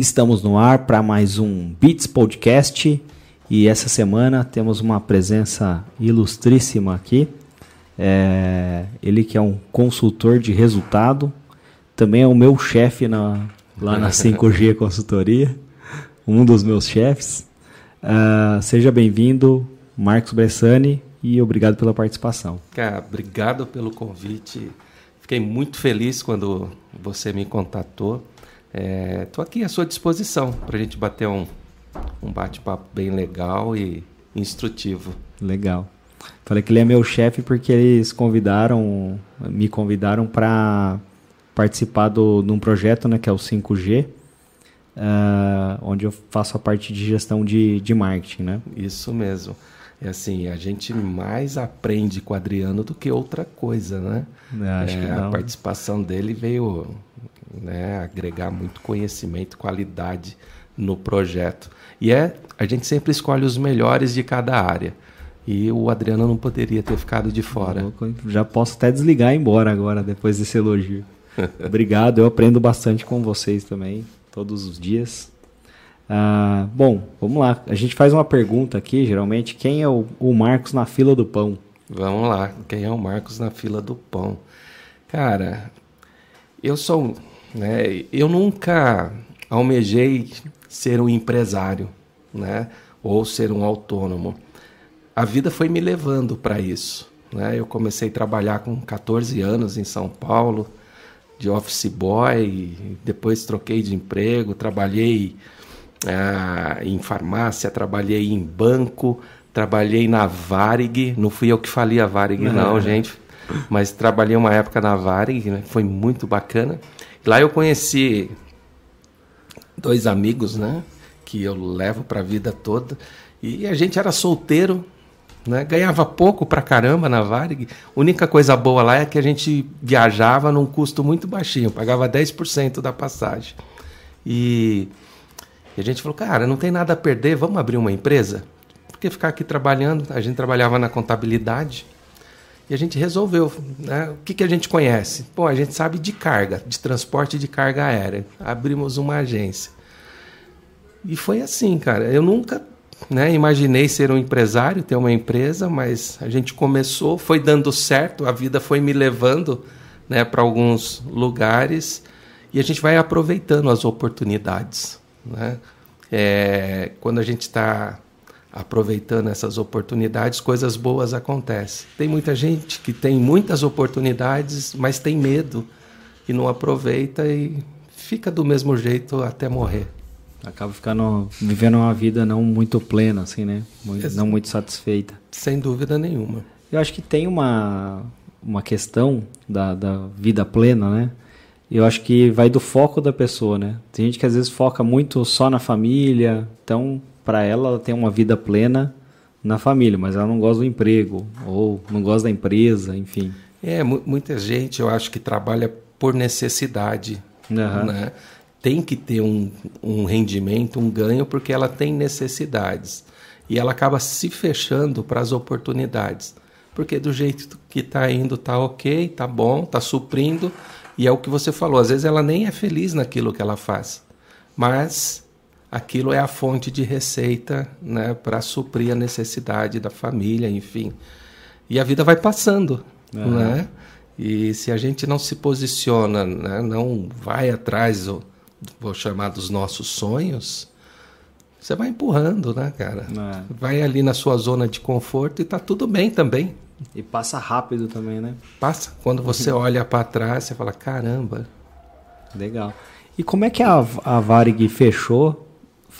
Estamos no ar para mais um Beats Podcast e essa semana temos uma presença ilustríssima aqui. É, ele que é um consultor de resultado, também é o meu chefe na, lá na 5G Consultoria, um dos meus chefes. Uh, seja bem-vindo, Marcos Bressani, e obrigado pela participação. Cara, obrigado pelo convite. Fiquei muito feliz quando você me contatou. Estou é, aqui à sua disposição para a gente bater um, um bate-papo bem legal e instrutivo. Legal. Falei que ele é meu chefe porque eles convidaram, me convidaram para participar do, de um projeto né, que é o 5G, uh, ah, onde eu faço a parte de gestão de, de marketing. Né? Isso mesmo. É assim, a gente mais aprende com o Adriano do que outra coisa, né? Acho é, que não. A participação dele veio né, agregar muito conhecimento, qualidade no projeto. E é, a gente sempre escolhe os melhores de cada área. E o Adriano não poderia ter ficado de fora. Já posso até desligar e ir embora agora, depois desse elogio. Obrigado, eu aprendo bastante com vocês também, todos os dias. Ah, bom, vamos lá. A gente faz uma pergunta aqui, geralmente. Quem é o, o Marcos na fila do pão? Vamos lá. Quem é o Marcos na fila do pão? Cara, eu sou. Né, eu nunca almejei ser um empresário, né? Ou ser um autônomo. A vida foi me levando para isso. Né? Eu comecei a trabalhar com 14 anos em São Paulo, de office boy, depois troquei de emprego, trabalhei ah, em farmácia, trabalhei em banco, trabalhei na Varig. Não fui eu que falei a Varig, não, não gente. Mas trabalhei uma época na Varig, né? foi muito bacana. Lá eu conheci dois amigos, né? Que eu levo para a vida toda. E a gente era solteiro, né? Ganhava pouco pra caramba na Varig. Única coisa boa lá é que a gente viajava num custo muito baixinho, pagava 10% da passagem. E a gente falou, cara, não tem nada a perder, vamos abrir uma empresa? Porque ficar aqui trabalhando, a gente trabalhava na contabilidade e a gente resolveu, né? O que, que a gente conhece? Pô, a gente sabe de carga, de transporte de carga aérea. Abrimos uma agência. E foi assim, cara. Eu nunca né, imaginei ser um empresário, ter uma empresa, mas a gente começou, foi dando certo, a vida foi me levando né, para alguns lugares e a gente vai aproveitando as oportunidades. Né? É, quando a gente está aproveitando essas oportunidades, coisas boas acontecem. Tem muita gente que tem muitas oportunidades, mas tem medo e não aproveita e fica do mesmo jeito até morrer. Acaba ficando vivendo uma vida não muito plena, assim, né? Muito, não muito satisfeita. Sem dúvida nenhuma. Eu acho que tem uma, uma questão da, da vida plena, né? eu acho que vai do foco da pessoa, né? Tem gente que às vezes foca muito só na família, então para ela ela tem uma vida plena na família, mas ela não gosta do emprego ou não gosta da empresa, enfim. É, muita gente eu acho que trabalha por necessidade, uhum. né? Tem que ter um, um rendimento, um ganho, porque ela tem necessidades. E ela acaba se fechando para as oportunidades. Porque do jeito que está indo, tá ok, tá bom, tá suprindo, e é o que você falou, às vezes ela nem é feliz naquilo que ela faz, mas aquilo é a fonte de receita né, para suprir a necessidade da família, enfim. E a vida vai passando, uhum. né? E se a gente não se posiciona, né, não vai atrás, vou chamar dos nossos sonhos, você vai empurrando, né, cara? É. Vai ali na sua zona de conforto e tá tudo bem também. E passa rápido também, né? Passa. Quando você olha para trás, você fala, caramba. Legal. E como é que a, a Varig fechou,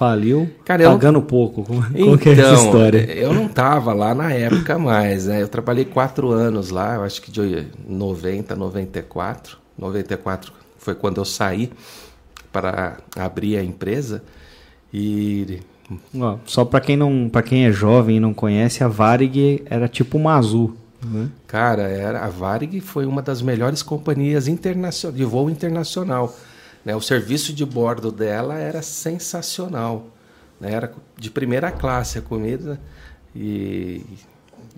faliu, Cara, pagando eu... pouco? Como, então, é essa então, história? Eu não estava lá na época mais, né? Eu trabalhei quatro anos lá, eu acho que de 90, 94. 94 foi quando eu saí para abrir a empresa. E Ó, só para quem não, para quem é jovem e não conhece, a Varig era tipo uma azul. Né? Cara, era a Varig foi uma das melhores companhias internacional, de voo internacional. Né? O serviço de bordo dela era sensacional. Né? Era de primeira classe a comida e,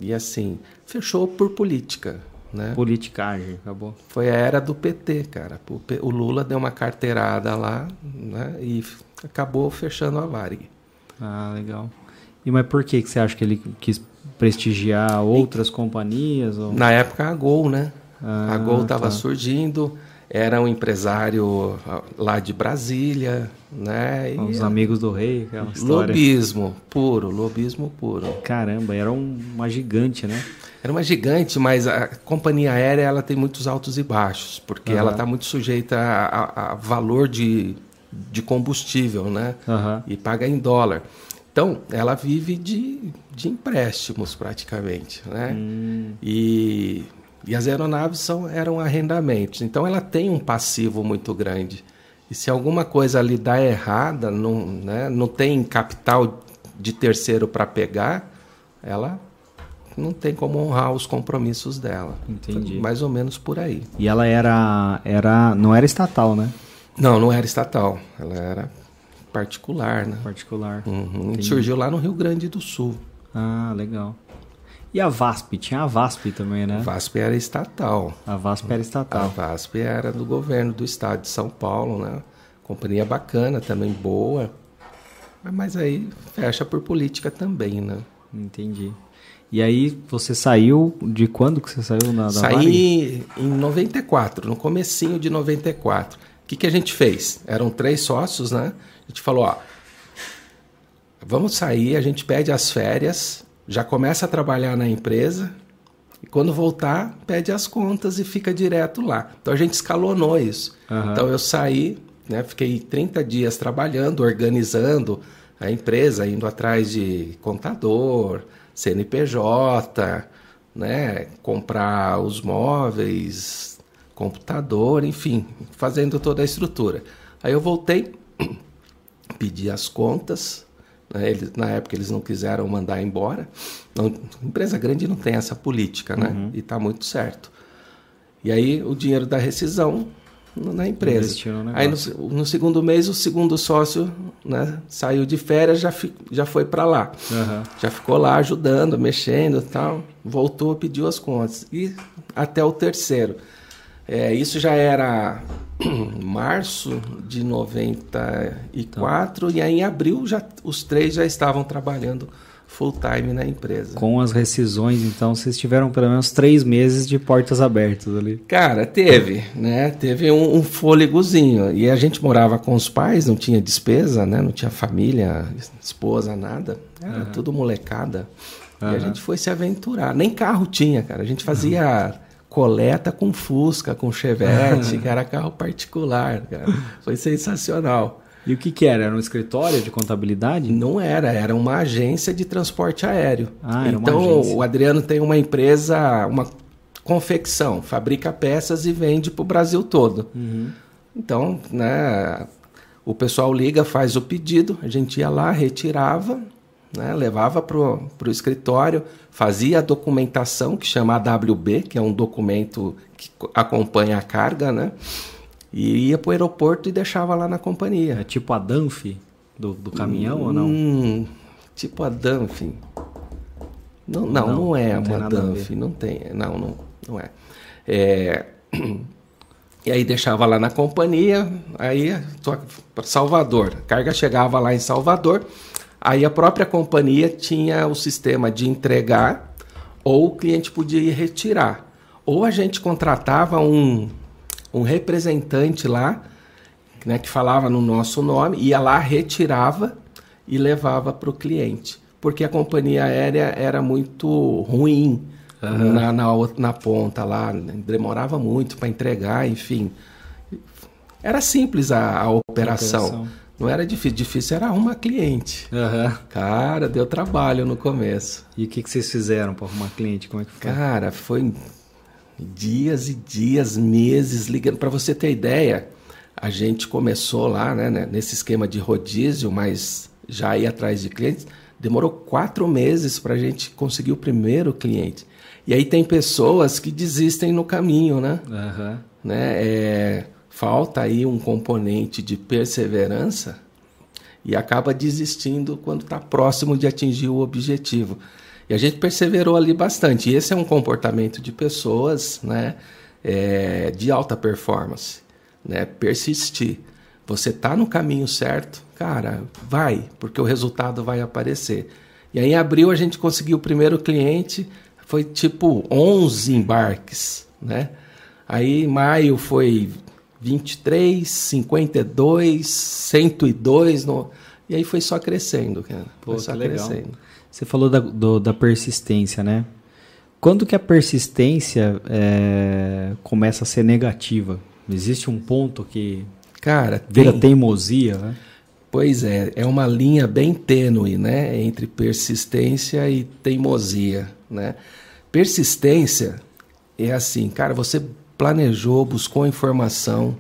e assim fechou por política. Né? Politicagem, acabou. Foi a era do PT, cara. O Lula deu uma carteirada lá né? e acabou fechando a Varig. Ah, legal. E mas por que, que você acha que ele quis prestigiar outras companhias? Ou... Na época a Gol, né? Ah, a Gol estava tá. surgindo, era um empresário ah, lá de Brasília, né? Os amigos do rei, aquela história. lobismo puro, lobismo puro. Caramba, era um- uma gigante, né? Era uma gigante, mas a companhia aérea ela tem muitos altos e baixos, porque Aham. ela está muito sujeita a, a- a valor de, de combustível, né? Aham. E paga em dólar. Então, ela vive de, de empréstimos praticamente, né? Hum, E, e as aeronaves são, eram arrendamentos. Então, ela tem um passivo muito grande. E se alguma coisa ali dá errada, não, né, não tem capital de terceiro para pegar, ela não tem como honrar os compromissos dela. Entendi. Mais ou menos por aí. E ela era, era. Não era estatal, né? Não, não era estatal. Ela era particular, né? Particular. Uhum. Surgiu lá no Rio Grande do Sul. Ah, legal. E a VASP? Tinha a VASP também, né? A VASP era estatal. A VASP era A estatal. VASP era do governo do estado de São Paulo, né? Companhia bacana, também boa. Mas aí fecha por política também, né? Entendi. E aí você saiu de quando que você saiu na da? Saí em 94, no comecinho de 94. O que, que a gente fez? Eram três sócios, né? A gente falou, ó, vamos sair, a gente pede as férias, já começa a trabalhar na empresa, e quando voltar, pede as contas e fica direto lá. Então a gente escalonou isso. Aham. Então eu saí, né, fiquei 30 dias trabalhando, organizando a empresa, indo atrás de contador, CNPJ, né, comprar os móveis, computador, enfim, fazendo toda a estrutura. Aí eu voltei, pedi as contas, eles, na época eles não quiseram mandar embora. Não, empresa grande não tem essa política, né? E está muito certo. E aí o dinheiro da rescisão na empresa. Aí no, no segundo mês o segundo sócio né, saiu de férias, já, fi- já foi para lá. Aham. Já ficou lá ajudando, mexendo e tal. Voltou, pediu as contas. E até o terceiro. É, isso já era março de 94 e aí em abril já, os três já estavam trabalhando full time na empresa. Com as rescisões, então, vocês tiveram pelo menos três meses de portas abertas ali. Cara, teve, né? Teve um, um fôlegozinho. E a gente morava com os pais, não tinha despesa, né? Não tinha família, esposa, nada. Era tudo molecada. E a gente foi se aventurar. Nem carro tinha, cara. A gente fazia coleta com Fusca, com Chevette, que era carro particular, cara. Foi sensacional. E o que que era? Era um escritório de contabilidade? Não era, era uma agência de transporte aéreo. Ah, era uma então, o Adriano tem uma empresa, uma confecção, fabrica peças e vende para o Brasil todo. Uhum. Então, né, o pessoal liga, faz o pedido, a gente ia lá, retirava, né, levava para o escritório, fazia a documentação, que chama AWB, que é um documento que co- acompanha a carga, né? E ia para o aeroporto e deixava lá na companhia. É tipo a Danf do, do caminhão ou não? Hum, tipo a Dunphy. Não, não, Não, não, é não uma Dunphy, não tem. Não, não, não é. É, E aí deixava lá na companhia, aí para Salvador. A carga chegava lá em Salvador, aí a própria companhia tinha o sistema de entregar, ou o cliente podia ir retirar. Ou a gente contratava um, um representante lá, né, que falava no nosso nome, ia lá, retirava e levava para o cliente. Porque a companhia aérea era muito ruim na, na, outra- na ponta lá, né, demorava muito para entregar, enfim. Era simples a, a operação. operação. Não era difícil, difícil era arrumar cliente. Aham. Cara, deu trabalho no começo. E o que, que vocês fizeram para arrumar cliente? Como é que foi? Cara, foi dias e dias, meses ligando. Para você ter ideia, a gente começou lá, né, né, nesse esquema de rodízio, mas já ia atrás de clientes. Demorou quatro meses para a gente conseguir o primeiro cliente. E aí tem pessoas que desistem no caminho, né? Aham. né? É, falta aí um componente de perseverança e acaba desistindo quando está próximo de atingir o objetivo. E a gente perseverou ali bastante. E esse é um comportamento de pessoas né, é, de alta performance. Né? Persistir. Você está no caminho certo, cara, vai, porque o resultado vai aparecer. E aí em abril a gente conseguiu o primeiro cliente, foi tipo 11 embarques, né? Aí em maio foi 23, 52, 102, no... e aí foi só crescendo, cara. Pô, foi só crescendo. Você falou da, do, da persistência, né? Quando que a persistência é, começa a ser negativa? Existe um ponto que Cara, vira tem... teimosia, né? Pois é, é uma linha bem tênue, né, entre persistência e teimosia, né? Persistência é assim, cara, você planejou, buscou informação,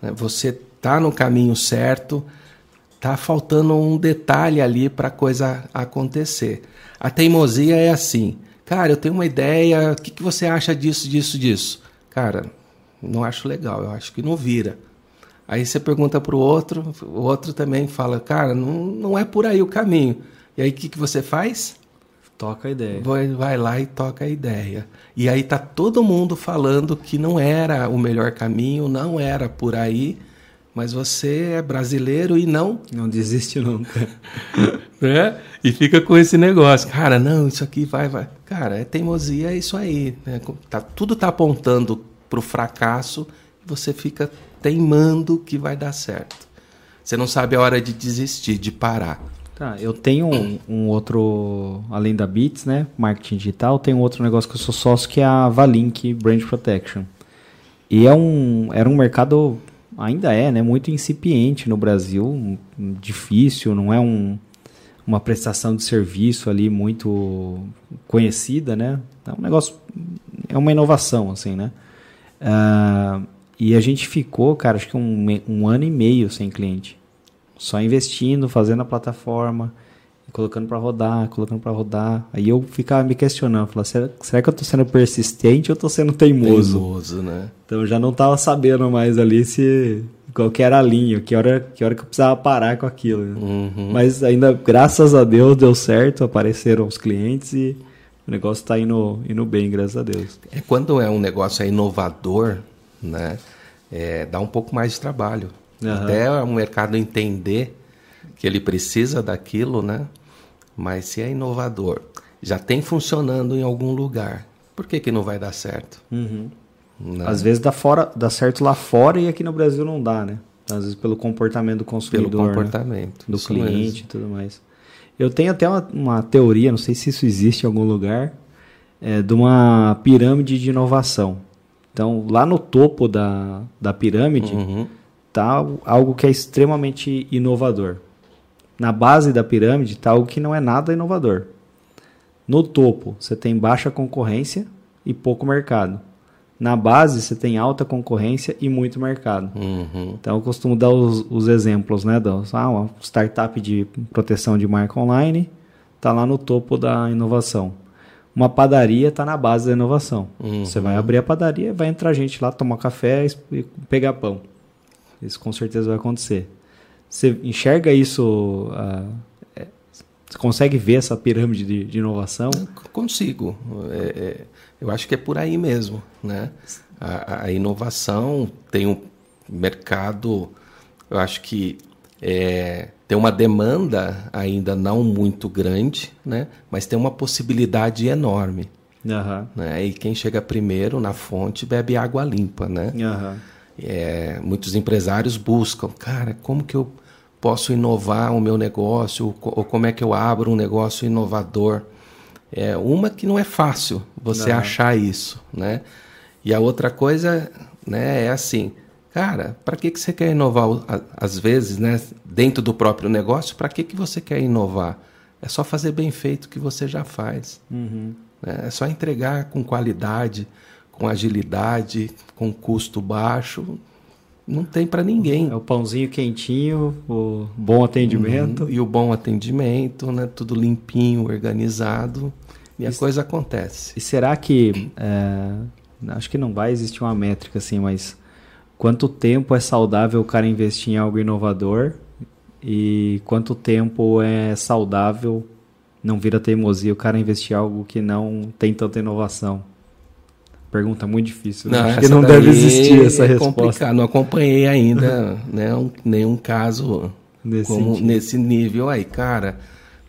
né? você tá no caminho certo, tá faltando um detalhe ali para a coisa acontecer. A teimosia é assim, cara, eu tenho uma ideia, o que, que você acha disso, disso, disso? Cara, não acho legal, eu acho que não vira. Aí você pergunta para o outro, o outro também fala, cara, não, não é por aí o caminho. E aí o que, que você faz? Toca a ideia. Vai, vai lá e toca a ideia. E aí tá todo mundo falando que não era o melhor caminho, não era por aí, mas você é brasileiro e não. Não desiste nunca. né? E fica com esse negócio. Cara, não, isso aqui vai, vai. Cara, é teimosia, é isso aí. Né? Tá, tudo tá apontando pro fracasso e você fica teimando que vai dar certo. Você não sabe a hora de desistir, de parar. Tá, eu tenho um, um outro, além da Beats, né, marketing digital, tem um outro negócio que eu sou sócio que é a Valink Brand Protection. E é um, era um mercado, ainda é, né, muito incipiente no Brasil, difícil, não é um, uma prestação de serviço ali muito conhecida, né? É um negócio, é uma inovação, assim, né? Uh, e a gente ficou, cara, acho que um, um ano e meio sem cliente. Só investindo, fazendo a plataforma, colocando para rodar, colocando para rodar. Aí eu ficava me questionando, falava, será, será que eu tô sendo persistente ou tô sendo teimoso? Teimoso, né? Então eu já não tava sabendo mais ali se qual que era a linha, que hora, que hora que eu precisava parar com aquilo. Né? Uhum. Mas ainda, graças a Deus, deu certo, apareceram os clientes e o negócio está indo, indo bem, graças a Deus. É quando é um negócio é inovador, né? É, dá um pouco mais de trabalho. Uhum. Até o mercado entender que ele precisa daquilo, né? Mas se é inovador, já tem funcionando em algum lugar, por que, que não vai dar certo? Uhum. Né? Às vezes dá, fora, dá certo lá fora e aqui no Brasil não dá, né? Às vezes pelo comportamento do consumidor. Pelo comportamento. Né? Do cliente e tudo mais. Eu tenho até uma, uma, teoria, não sei se isso existe em algum lugar, é, de uma pirâmide de inovação. Então, lá no topo da, da pirâmide uhum. Tá algo que é extremamente inovador. Na base da pirâmide está algo que não é nada inovador. No topo, você tem baixa concorrência e pouco mercado. Na base, você tem alta concorrência e muito mercado. Uhum. Então, eu costumo dar os, os exemplos, né? Dos, ah, uma startup de proteção de marca online está lá no topo da inovação. Uma padaria está na base da inovação. Uhum. Você vai abrir a padaria, vai entrar gente lá, tomar café e pegar pão. Isso com certeza vai acontecer. Você enxerga isso? Uh, você consegue ver essa pirâmide de, de inovação? Consigo. É, é, eu acho que é por aí mesmo. Né? A, a inovação tem um mercado, eu acho que é, tem uma demanda ainda não muito grande, né? mas tem uma possibilidade enorme. Uhum. Né? E quem chega primeiro na fonte bebe água limpa. Né? Uhum. É, muitos empresários buscam, cara, como que eu posso inovar o meu negócio? Ou como é que eu abro um negócio inovador? É uma que não é fácil você uhum. achar isso. Né? E a outra coisa né, é assim, Cara, para que, que você quer inovar às vezes, né? Dentro do próprio negócio, para que, que você quer inovar? É só fazer bem feito o que você já faz. Uhum. Né? É só entregar com qualidade, com agilidade, com custo baixo. Não tem para ninguém. É o pãozinho quentinho, o bom atendimento. Uhum. E o bom atendimento, né? Tudo limpinho, organizado. E a coisa acontece. E será que. É, acho que não vai existir uma métrica assim, mas quanto tempo é saudável o cara investir em algo inovador e quanto tempo é saudável não vira teimosia o cara investir em algo que não tem tanta inovação. Pergunta muito difícil. Né? Não, Acho que não deve existir essa é resposta. Complicado. Não acompanhei ainda né, um, nenhum caso nesse, como nesse nível aí, cara.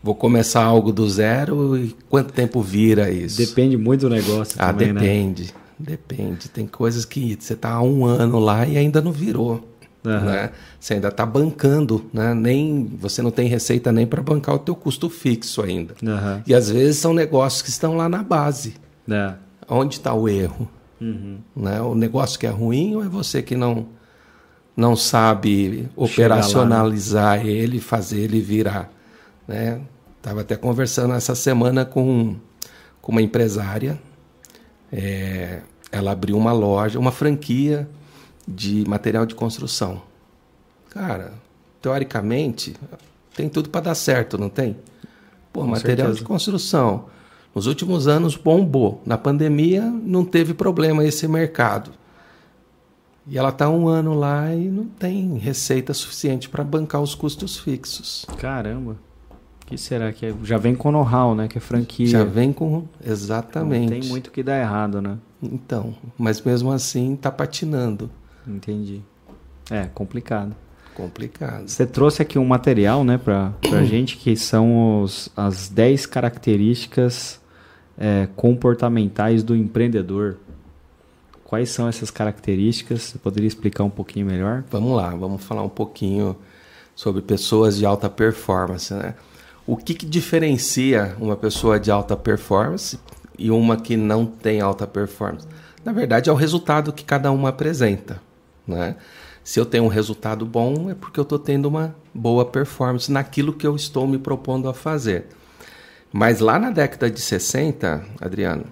Vou começar algo do zero e quanto tempo vira isso? Depende muito do negócio ah, também, depende, né? Depende. Tem coisas que você está há um ano lá e ainda não virou. Uhum. Né? Você ainda está bancando, né? nem você não tem receita nem para bancar o teu custo fixo ainda. Uhum. E às vezes são negócios que estão lá na base. É. Onde está o erro? Uhum. Né? O negócio que é ruim ou é você que não não sabe operacionalizar lá, né? ele, fazer ele virar? Né? Tava até conversando essa semana com, com uma empresária. É, ela abriu uma loja, uma franquia de material de construção. Cara, teoricamente, tem tudo para dar certo, não tem? Pô, Com material certeza. de construção. Nos últimos anos bombou. Na pandemia não teve problema esse mercado. E ela está um ano lá e não tem receita suficiente para bancar os custos fixos. Caramba. O que será que é? Já vem com know-how, né? Que é franquia. Já vem com. Exatamente. Não tem muito que dar errado, né? Então, mas mesmo assim está patinando. Entendi. É, complicado. Complicado. Você trouxe aqui um material, né, para a gente, que são os, as 10 características é, comportamentais do empreendedor. Quais são essas características? Você poderia explicar um pouquinho melhor? Vamos lá, vamos falar um pouquinho sobre pessoas de alta performance, né? O que, que diferencia uma pessoa de alta performance e uma que não tem alta performance? Na verdade, é o resultado que cada uma apresenta. Né? Se eu tenho um resultado bom, é porque eu estou tendo uma boa performance naquilo que eu estou me propondo a fazer. Mas lá na década de 60, Adriano,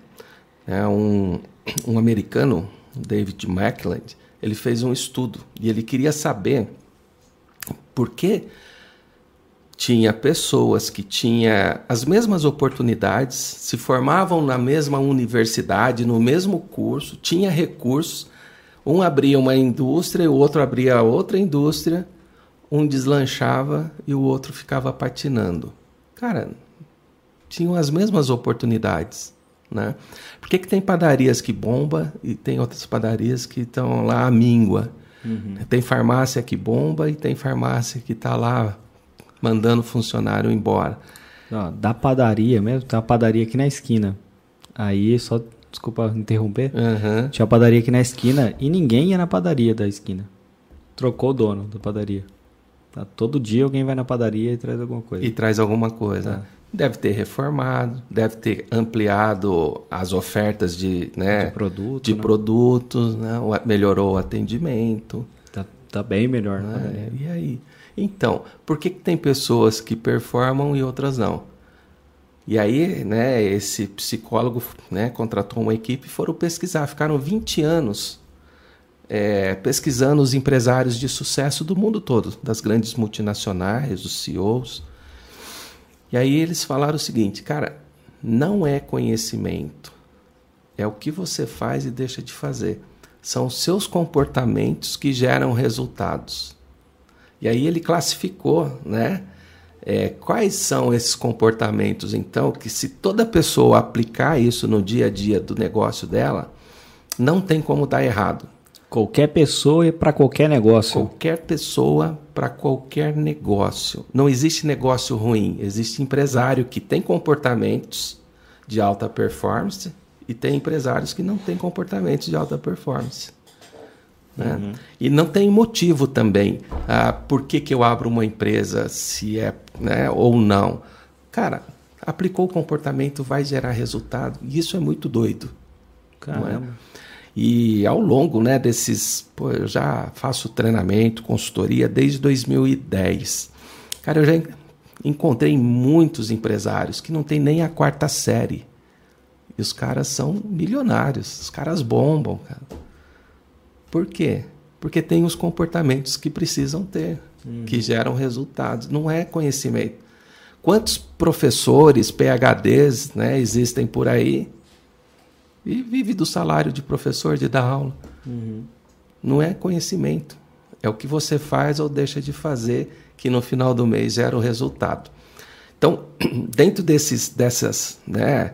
é um, um americano, David Mackland, ele fez um estudo e ele queria saber por que tinha pessoas que tinham as mesmas oportunidades, se formavam na mesma universidade, no mesmo curso, tinha recursos, um abria uma indústria, o outro abria outra indústria, um deslanchava e o outro ficava patinando. Cara, tinham as mesmas oportunidades. Né? Por que, que tem padarias que bomba e tem outras padarias que estão lá à míngua? Uhum. Tem farmácia que bomba e tem farmácia que está lá mandando funcionário embora. Da padaria mesmo, tem uma padaria aqui na esquina. Aí só desculpa interromper, uhum. tinha uma padaria aqui na esquina e ninguém ia na padaria da esquina. Trocou o dono da padaria. Tá, todo dia alguém vai na padaria e traz alguma coisa. E traz alguma coisa. É. Deve ter reformado, deve ter ampliado as ofertas de, né, de, produto, de né? produtos, né? melhorou o atendimento. Tá, tá bem melhor. Né? E aí? Então, por que, que tem pessoas que performam e outras não? E aí, né, esse psicólogo né, contratou uma equipe e foram pesquisar. Ficaram 20 anos é, pesquisando os empresários de sucesso do mundo todo, das grandes multinacionais, os CEOs. E aí eles falaram o seguinte, cara, não é conhecimento, é o que você faz e deixa de fazer. São os seus comportamentos que geram resultados. E aí ele classificou, né? É, quais são esses comportamentos, então, que se toda pessoa aplicar isso no dia a dia do negócio dela, não tem como dar errado. Qualquer pessoa e para qualquer negócio. Qualquer pessoa para qualquer negócio. Não existe negócio ruim. Existe empresário que tem comportamentos de alta performance e tem empresários que não têm comportamentos de alta performance. Né? Uhum. E não tem motivo também. Ah, por que, que eu abro uma empresa, se é né, ou não. Cara, aplicou o comportamento, vai gerar resultado. E isso é muito doido. É? Caramba. E ao longo né, desses. Pô, eu já faço treinamento, consultoria desde 2010. Cara, eu já encontrei muitos empresários que não têm nem a quarta série. E os caras são milionários, os caras bombam, cara. Por quê? Porque tem os comportamentos que precisam ter, uhum. que geram resultados. Não é conhecimento. Quantos professores, PHDs, né, existem por aí e vive do salário de professor de dar aula? Uhum. Não é conhecimento. É o que você faz ou deixa de fazer que no final do mês gera o resultado. Então, dentro desses, dessas, né,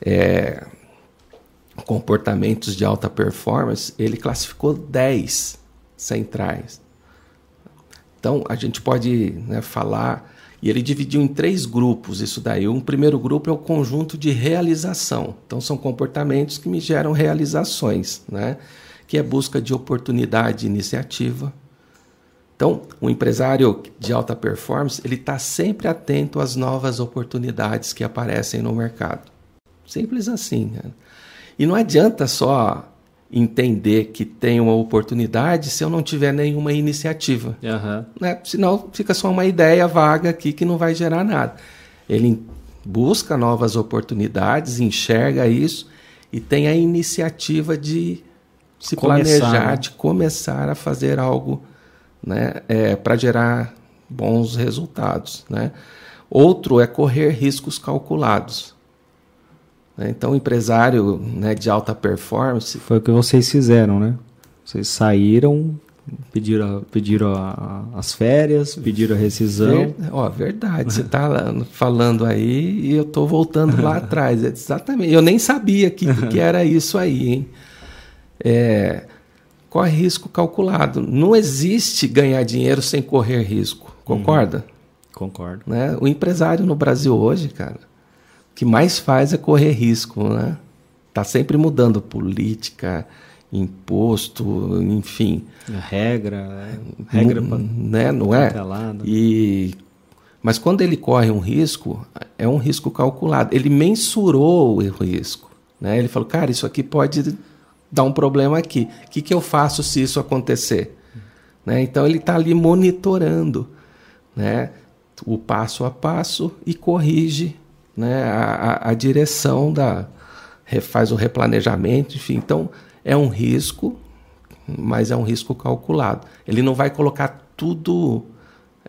é, comportamentos de alta performance, ele classificou 10 centrais. Então, a gente pode né, falar, e ele dividiu em três grupos isso daí. Um primeiro grupo é o conjunto de realização. Então, são comportamentos que me geram realizações, né? que é busca de oportunidade iniciativa. Então, o empresário de alta performance, ele está sempre atento às novas oportunidades que aparecem no mercado. Simples assim. Né? E não adianta só entender que tem uma oportunidade se eu não tiver nenhuma iniciativa. Uhum. Né? Senão fica só uma ideia vaga aqui que não vai gerar nada. Ele busca novas oportunidades, enxerga isso e tem a iniciativa de se começar, planejar, né? de começar a fazer algo né? é, para gerar bons resultados. Né? Outro é correr riscos calculados. Né? Então, o empresário né, de alta performance. Foi o que vocês fizeram, né? Vocês saíram, pediram, pediram a, as férias, pediram a rescisão. Ver, ó, verdade, você está falando aí e eu estou voltando lá atrás. Exatamente. Eu nem sabia que, que era isso aí, hein? É, corre risco calculado. Não existe ganhar dinheiro sem correr risco. Concorda? Uhum. Concordo. Né? O empresário no Brasil hoje, cara, que mais faz é correr risco, né? Tá sempre mudando política, imposto, enfim. A regra, regra não, né? não é? E mas quando ele corre um risco, é um risco calculado. Ele mensurou o risco, né? Ele falou, cara, isso aqui pode dar um problema aqui. O que, que eu faço se isso acontecer? Né? Então ele está ali monitorando, né? O passo a passo e corrige né, a, a, direção da faz o replanejamento, enfim. Então é um risco, mas é um risco calculado. Ele não vai colocar tudo,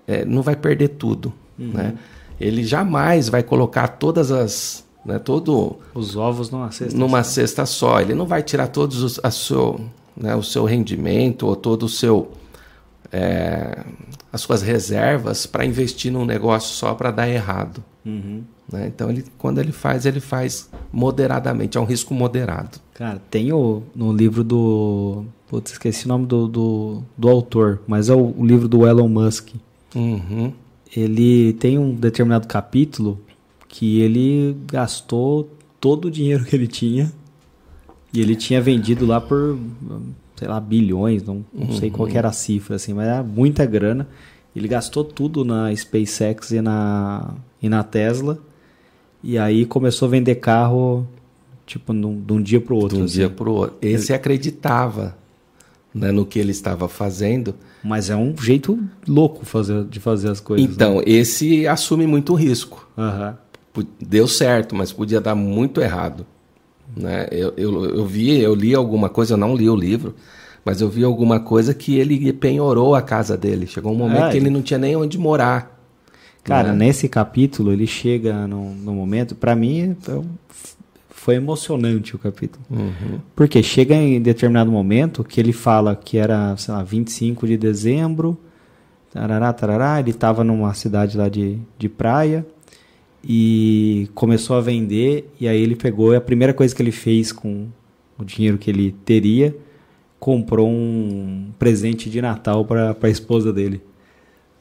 é, não vai perder tudo, uhum. né? Ele jamais vai colocar todas as, né, todo os ovos numa cesta numa só. cesta só. Ele não vai tirar todos os, a seu, né, o seu rendimento ou todo o seu é, as suas reservas para investir num negócio só para dar errado. Uhum. Né? Então, ele, quando ele faz, ele faz moderadamente, é um risco moderado. Cara, tem o, no livro do. Putz, esqueci o nome do, do, do autor, mas é o, o, livro do Elon Musk. Uhum. Ele tem um determinado capítulo que ele gastou todo o dinheiro que ele tinha e ele tinha vendido lá por, sei lá, bilhões, não, não uhum. sei qual era a cifra, assim, mas era muita grana. Ele gastou tudo na SpaceX e na, e na Tesla e aí começou a vender carro, tipo, num, de um dia para o outro. De um assim. dia para o outro. Esse acreditava né, no que ele estava fazendo. Mas é um jeito louco fazer, de fazer as coisas. Então, né? esse assume muito risco. Uhum. Deu certo, mas podia dar muito errado. Né? Eu, eu, eu vi, eu li alguma coisa, eu não li o livro, mas eu vi alguma coisa que ele penhorou a casa dele. Chegou um momento é, que ele não tinha nem onde morar. Cara, né? nesse capítulo ele chega no, no momento, para mim então, foi emocionante o capítulo. Uhum. Porque chega em determinado momento que ele fala que era, sei lá, 25 de dezembro, tarará, tarará, ele estava numa cidade lá de, de praia e começou a vender e aí ele pegou e a primeira coisa que ele fez com o dinheiro que ele teria, comprou um presente de Natal para a esposa dele.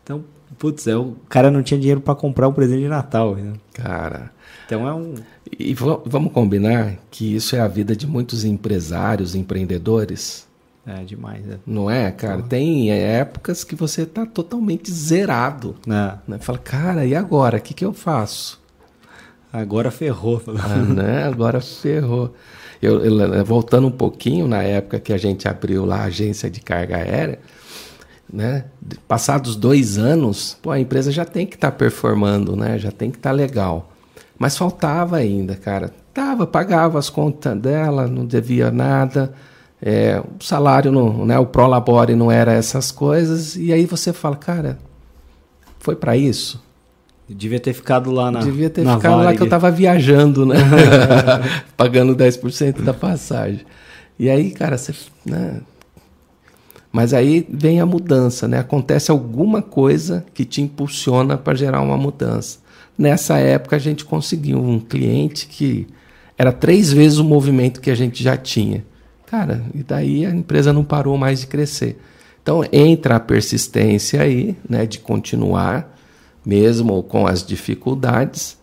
Então, Putz, é, o cara não tinha dinheiro para comprar um presente de Natal. Né? Cara. Então é um. E vamos combinar que isso é a vida de muitos empresários, empreendedores. É demais, é. Não é, cara? Tem épocas que você tá totalmente zerado. É. Né? Fala, cara, e agora? O que, que eu faço? Agora ferrou. Ah, né? Agora ferrou. Eu, eu, voltando um pouquinho na época que a gente abriu lá a agência de carga aérea, né? Passados dois anos, pô, a empresa já tem que estar tá performando, né? Já tem que estar tá legal. Mas faltava ainda, cara. Tava, pagava as contas dela, não devia nada. É, o salário, não, né? O prolabore não era essas coisas. E aí você fala, cara, foi para isso? Devia ter ficado lá na Devia ter na ficado Varig. lá que eu tava viajando, né? Pagando 10% da passagem. E aí, cara, você, né? Mas aí vem a mudança, né? Acontece alguma coisa que te impulsiona para gerar uma mudança. Nessa época a gente conseguiu um cliente que era três vezes o movimento que a gente já tinha. Cara, e daí a empresa não parou mais de crescer. Então entra a persistência aí, né, de continuar, mesmo com as dificuldades,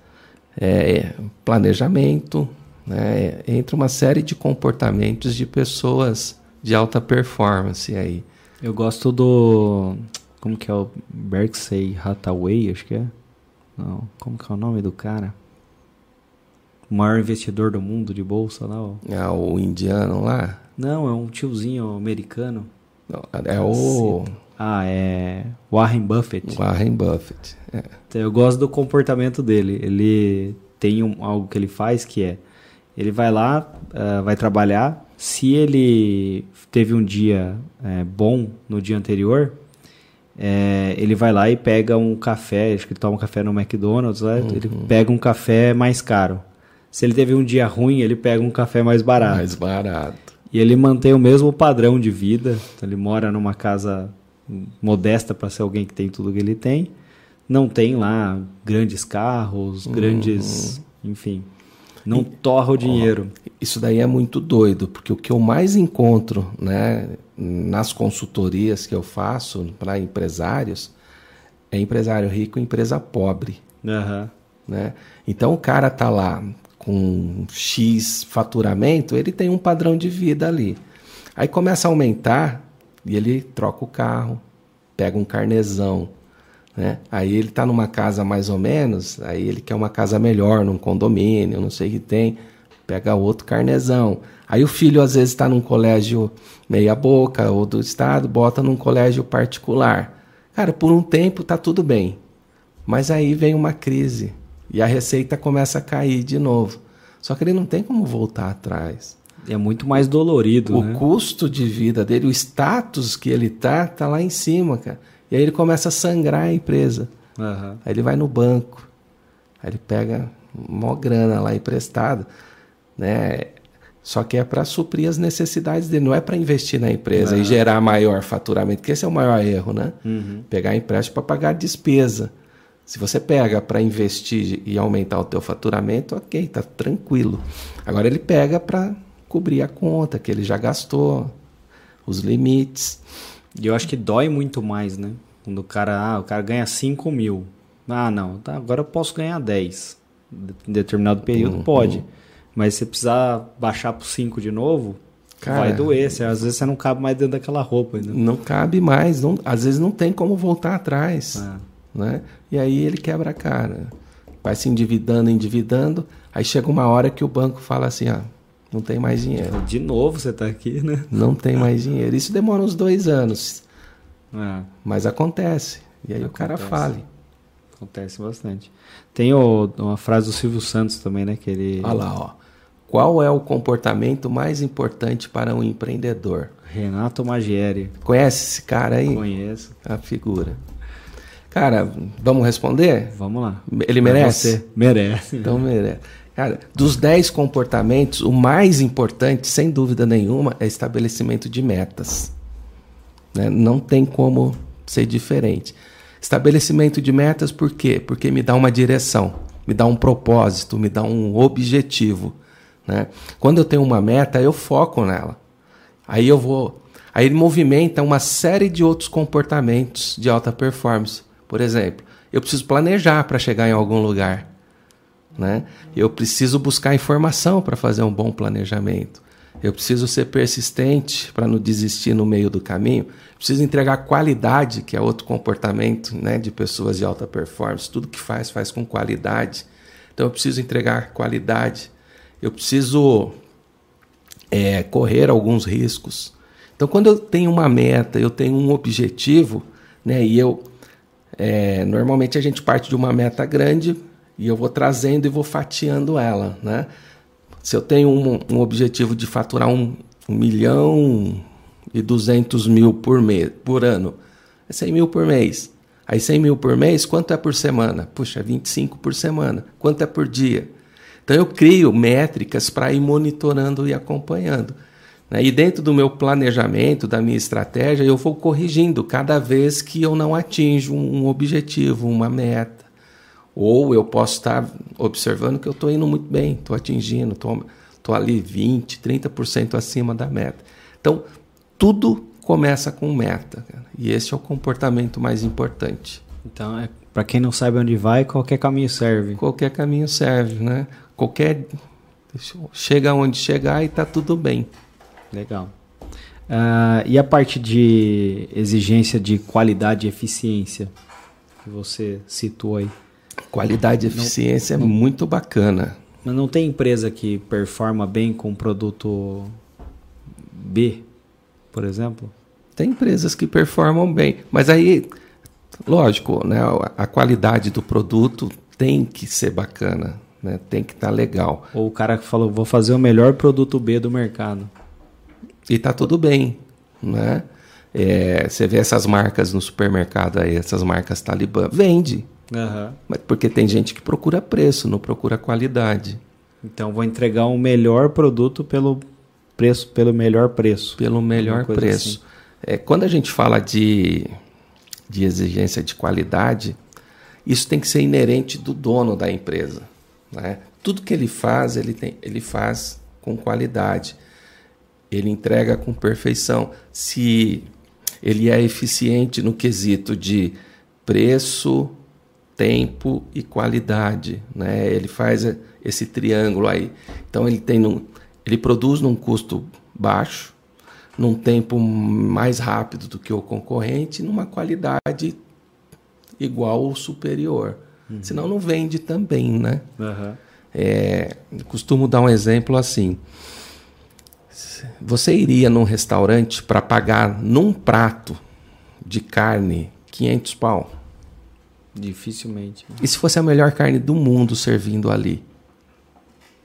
é, planejamento, né, entra uma série de comportamentos de pessoas de alta performance aí. Eu gosto do. Como que é o Berkshire Hathaway, acho que é? Não, como que é o nome do cara? O maior investidor do mundo de bolsa lá, ó. É o indiano lá? Não, é um tiozinho americano. Não, é o. Ah, é. Warren Buffett. Warren Buffett. É. Então, eu gosto do comportamento dele. Ele tem um, algo que ele faz que é. Ele vai lá, uh, vai trabalhar. Se ele teve um dia é, bom no dia anterior, é, ele vai lá e pega um café. Acho que ele toma um café no McDonald's. Lá, uhum. Ele pega um café mais caro. Se ele teve um dia ruim, ele pega um café mais barato. Mais barato. E ele mantém o mesmo padrão de vida. Então, ele mora numa casa modesta para ser alguém que tem tudo que ele tem. Não tem lá grandes carros, grandes. Uhum. Enfim. Não e, torra o dinheiro. Ó, isso daí é muito doido, porque o que eu mais encontro né, nas consultorias que eu faço para empresários é empresário rico e empresa pobre. Uhum. Né? Então o cara tá lá com X faturamento, ele tem um padrão de vida ali. Aí começa a aumentar e ele troca o carro, pega um carnezão. Né? Aí ele está numa casa mais ou menos, aí ele quer uma casa melhor, num condomínio, não sei o que tem, pega outro carnezão. Aí o filho às vezes está num colégio meia boca ou do estado, bota num colégio particular. Cara, por um tempo tá tudo bem, mas aí vem uma crise e a receita começa a cair de novo. Só que ele não tem como voltar atrás. É muito mais dolorido. O né? custo de vida dele, o status que ele tá, tá lá em cima, cara. E aí ele começa a sangrar a empresa. Uhum. Aí ele vai no banco. Aí ele pega uma grana lá emprestada, né? Só que é para suprir as necessidades dele, não é para investir na empresa uhum. e gerar maior faturamento, que esse é o maior erro, né? Uhum. Pegar empréstimo para pagar despesa. Se você pega para investir e aumentar o teu faturamento, ok, tá tranquilo. Agora ele pega para cobrir a conta que ele já gastou, os limites. E eu acho que dói muito mais, né? Quando o cara, ah, o cara ganha 5 mil. Ah, não, tá, agora eu posso ganhar 10. Em determinado período uhum. pode. Mas se precisar baixar para 5 de novo, Cara, vai doer. Você, às vezes você não cabe mais dentro daquela roupa. Não cabe mais. Não, às vezes não tem como voltar atrás. É né? E aí ele quebra a cara, vai se endividando, endividando, aí chega uma hora que o banco fala assim, ah, não tem mais dinheiro. De novo você está aqui, né? Não tem mais dinheiro. Isso demora uns dois anos, é. mas acontece. E aí acontece. o cara fale. Acontece bastante. Tem o, uma frase do Silvio Santos também, né? Que ele... Olha lá, ó. Qual é o comportamento mais importante para um empreendedor? Renato Magieri. Conhece esse cara aí? Conheço. A figura. Cara, vamos responder? Vamos lá. Ele merece? Você. Merece. Então merece. Cara, dos 10 comportamentos, o mais importante, sem dúvida nenhuma, é estabelecimento de metas. Né? Não tem como ser diferente. Estabelecimento de metas, por quê? Porque me dá uma direção, me dá um propósito, me dá um objetivo. Né? Quando eu tenho uma meta, eu foco nela. Aí eu vou. Aí ele movimenta uma série de outros comportamentos de alta performance. Por exemplo, eu preciso planejar para chegar em algum lugar. Né? Eu preciso buscar informação para fazer um bom planejamento. Eu preciso ser persistente para não desistir no meio do caminho. Preciso entregar qualidade, que é outro comportamento né, de pessoas de alta performance. Tudo que faz, faz com qualidade. Então eu preciso entregar qualidade. Eu preciso é, correr alguns riscos. Então, quando eu tenho uma meta, eu tenho um objetivo, né, e eu é, normalmente a gente parte de uma meta grande e eu vou trazendo e vou fatiando ela, né? Se eu tenho um, um objetivo de faturar um, um, milhão e duzentos mil por, mês, por ano, é 100 mil por mês. Aí 100 mil por mês, quanto é por semana? Puxa, 25 por semana. Quanto é por dia? Então eu crio métricas para ir monitorando e acompanhando. Né? E dentro do meu planejamento, da minha estratégia, eu vou corrigindo cada vez que eu não atinjo um objetivo, uma meta. Ou eu posso estar observando que eu estou indo muito bem, estou atingindo, estou ali 20%, 30% acima da meta. Então, tudo começa com meta. Cara. E esse é o comportamento mais importante. Então, é, para quem não sabe onde vai, qualquer caminho serve. Qualquer caminho serve, né? Qualquer chega onde chegar e está tudo bem. Legal. Uh, e a parte de exigência de qualidade e eficiência que você citou aí? Qualidade e eficiência não, é muito bacana. Mas não tem empresa que performa bem com produto B, por exemplo? Tem empresas que performam bem, mas aí, lógico, né, a qualidade do produto tem que ser bacana, né, tem que estar tá legal. Ou o cara que falou, vou fazer o melhor produto B do mercado. E tá tudo bem, né? É, você vê essas marcas no supermercado aí, essas marcas Talibã, vende. Uhum. Mas porque tem gente que procura preço, não procura qualidade. Então vou entregar um melhor produto pelo preço, pelo melhor preço. Pelo melhor preço. Assim. É, quando a gente fala de, de exigência de qualidade, isso tem que ser inerente do dono da empresa. Né? Tudo que ele faz, ele, tem, ele faz com qualidade. Ele entrega com perfeição. Se ele é eficiente no quesito de preço, tempo e qualidade, né? Ele faz esse triângulo aí. Então ele tem num, ele produz num custo baixo, num tempo mais rápido do que o concorrente, numa qualidade igual ou superior. Uhum. Senão não vende também, né? Uhum. É, costumo dar um exemplo assim. Você iria num restaurante para pagar num prato de carne 500 pau? Dificilmente. E se fosse a melhor carne do mundo servindo ali?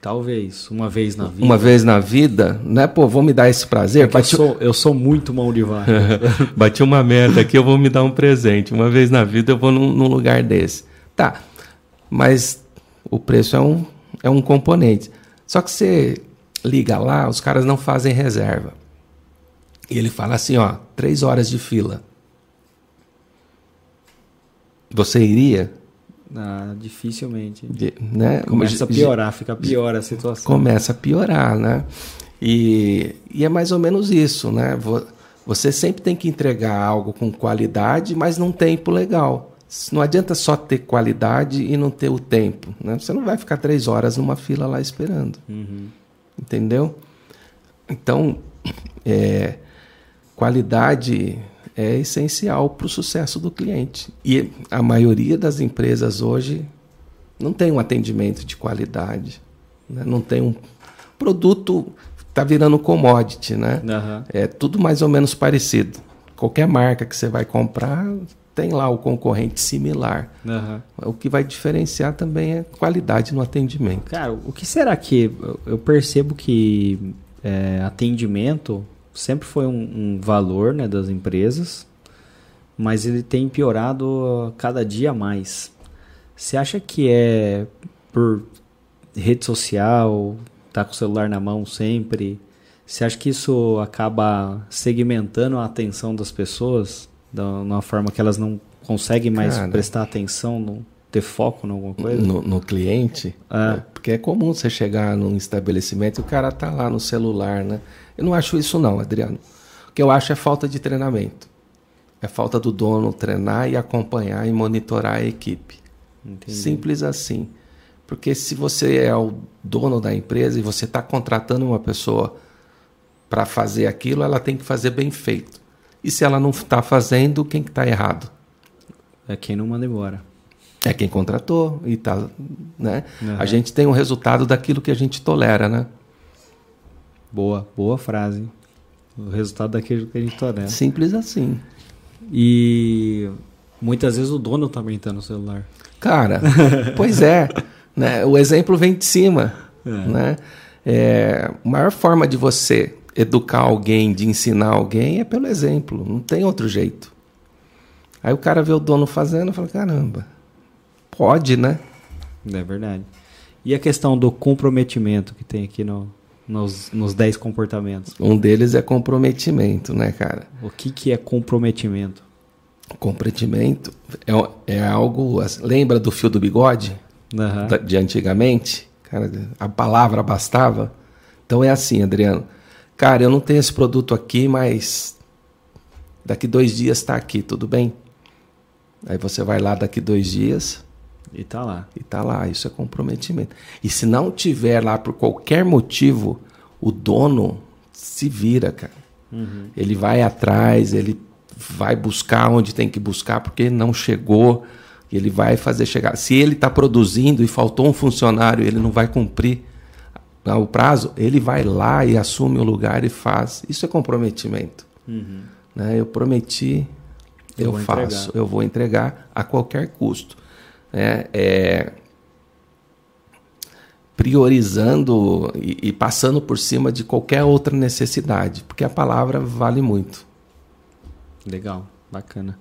Talvez, uma vez na vida. Uma vez na vida, né? Pô, vou me dar esse prazer. É Bati... eu, sou, eu sou muito mão de vaca. Bati uma meta aqui, eu vou me dar um presente. Uma vez na vida eu vou num, num lugar desse. Tá, mas o preço é um, é um componente. Só que você liga lá, os caras não fazem reserva. E ele fala assim, ó, três horas de fila. Você iria? Ah, dificilmente. De, né? Começa a piorar, fica pior a situação. Começa a piorar, né? E, e é mais ou menos isso, né? Você sempre tem que entregar algo com qualidade, mas num tempo legal. Não adianta só ter qualidade e não ter o tempo. Né? Você não vai ficar três horas numa fila lá esperando. Uhum. Entendeu? Então, é, qualidade é essencial para o sucesso do cliente. E a maioria das empresas hoje não tem um atendimento de qualidade, né? não tem um produto está virando commodity, né? Uhum. É tudo mais ou menos parecido. Qualquer marca que você vai comprar tem lá o concorrente similar. Uhum. O que vai diferenciar também é qualidade no atendimento. Cara, o que será que eu percebo que é, atendimento sempre foi um, um, valor né, das empresas, mas ele tem piorado cada dia mais. Você acha que é por rede social, tá com o celular na mão sempre? Você acha que isso acaba segmentando a atenção das pessoas? de uma forma que elas não conseguem mais Cara, prestar atenção, não ter foco em alguma coisa? No, no cliente? É. Porque é comum você chegar num estabelecimento e o cara tá lá no celular, né? Eu não acho isso não, Adriano. O que eu acho é falta de treinamento. É falta do dono treinar e acompanhar e monitorar a equipe. Entendi. Simples assim. Porque se você é o dono da empresa e você está contratando uma pessoa para fazer aquilo, ela tem que fazer bem feito. E se ela não está fazendo, quem está errado? É quem não manda embora. É quem contratou e tá, né? Uhum. A gente tem um resultado daquilo que a gente tolera, né? Boa, boa frase. O resultado daquilo que a gente tolera. Simples assim. E muitas vezes o dono também está no celular. Cara, pois é. Né? O exemplo vem de cima. É. Né? É, a maior forma de você educar alguém, de ensinar alguém, é pelo exemplo, não tem outro jeito. Aí o cara vê o dono fazendo e fala: caramba, pode, né? É verdade. E a questão do comprometimento que tem aqui no, nos, nos 10 comportamentos? Um deles é comprometimento, né, cara? O que, que é comprometimento? Comprometimento é, é algo. Lembra do fio do bigode? Uhum. De antigamente? Cara, a palavra bastava. Então é assim, Adriano cara, eu não tenho esse produto aqui, mas daqui dois dias está aqui, tudo bem? Aí você vai lá daqui dois dias. E tá lá. E tá lá, isso é comprometimento. E se não tiver lá por qualquer motivo, o dono se vira, cara. Uhum. Ele vai atrás, ele vai buscar onde tem que buscar, porque não chegou. Ele vai fazer chegar. Se ele está produzindo e faltou um funcionário, ele não vai cumprir o prazo, ele vai lá e assume o lugar e faz. Isso é comprometimento. Uhum. Né? Eu prometi, eu, eu faço, entregar. eu vou entregar a qualquer custo. É, é priorizando e, e passando por cima de qualquer outra necessidade, porque a palavra vale muito. Legal, bacana.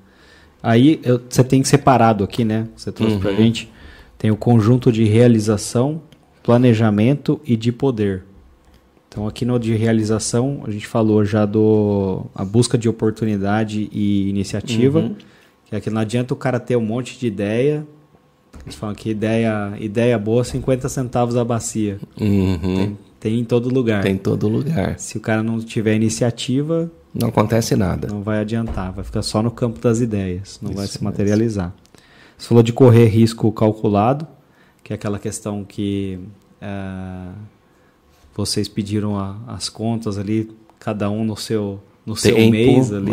Aí eu, você tem separado aqui, né? Você trouxe uhum. pra gente. Tem o conjunto de realização, planejamento e de poder. Então aqui no de realização a gente falou já do a busca de oportunidade e iniciativa, uhum. que é que não adianta o cara ter um monte de ideia. Eles falam que ideia, ideia boa, 50 centavos a bacia. Uhum. Tem, tem em todo lugar. Tem em todo lugar. Se o cara não tiver iniciativa, não acontece nada. Não vai adiantar, vai ficar só no campo das ideias, não Isso vai se materializar. Você falou de correr risco calculado, que é aquela questão que é, vocês pediram a, as contas ali, cada um no seu, no seu mês ali,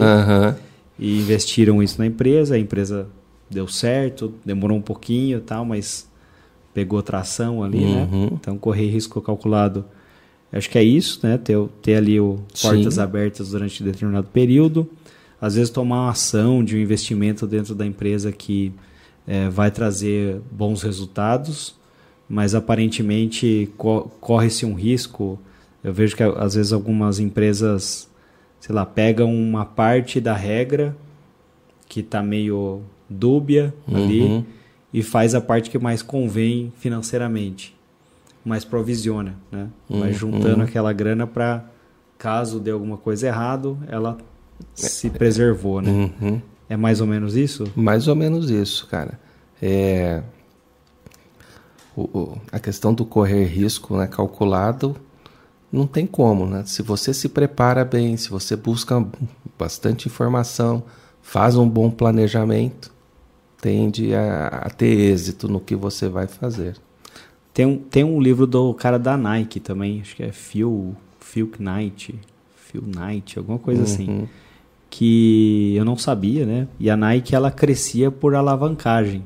e investiram isso na empresa, a empresa deu certo, demorou um pouquinho tal, mas pegou tração ali, né? uhum. né? Então correr risco calculado Acho que é isso, né? Ter, ter ali o portas Sim. abertas durante determinado período. Às vezes tomar uma ação de um investimento dentro da empresa que é, vai trazer bons resultados, mas aparentemente co corre-se um risco. Eu vejo que às vezes algumas empresas, sei lá, pegam uma parte da regra que está meio dúbia uhum. ali e faz a parte que mais convém financeiramente mas provisiona, né? Uhum. Vai juntando aquela grana para caso dê alguma coisa errado, ela se preservou, né? Uhum. É mais ou menos isso? Mais ou menos isso, cara. É o, o, a questão do correr risco, né, calculado, não tem como, né? Se você se prepara bem, se você busca bastante informação, faz um bom planejamento, tende a, a ter êxito no que você vai fazer. Tem um, tem um livro do cara da Nike também, acho que é Phil, Phil Knight, Phil Knight, alguma coisa uhum. assim, que eu não sabia, né? E a Nike ela crescia por alavancagem.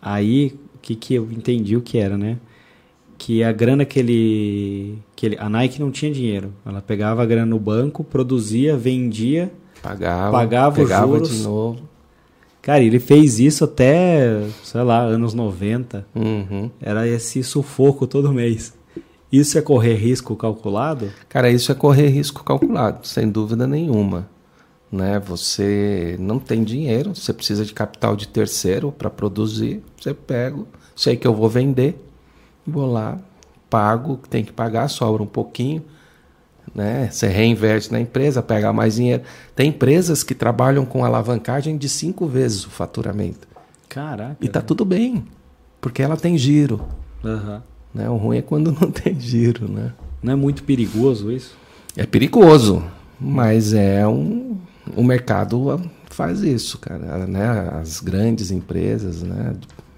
Aí, o que, que eu entendi o que era, né? Que a grana que ele, que ele. A Nike não tinha dinheiro. Ela pegava a grana no banco, produzia, vendia, pagava, pagava pegava juros, de novo. Cara, ele fez isso até, sei lá, anos 90. Uhum. Era esse sufoco todo mês. Isso é correr risco calculado? Cara, isso é correr risco calculado, sem dúvida nenhuma. Né? Você não tem dinheiro, você precisa de capital de terceiro para produzir. Você pega, sei que eu vou vender, vou lá, pago, tem que pagar, sobra um pouquinho né? Você reinverte na empresa, pega mais dinheiro. Tem empresas que trabalham com alavancagem de cinco vezes o faturamento. Caraca. E tá tudo bem, porque ela tem giro. Uhum. Né? O ruim é quando não tem giro, né? Não é muito perigoso isso? É perigoso, mas é um o mercado faz isso, cara, né? As grandes empresas, né,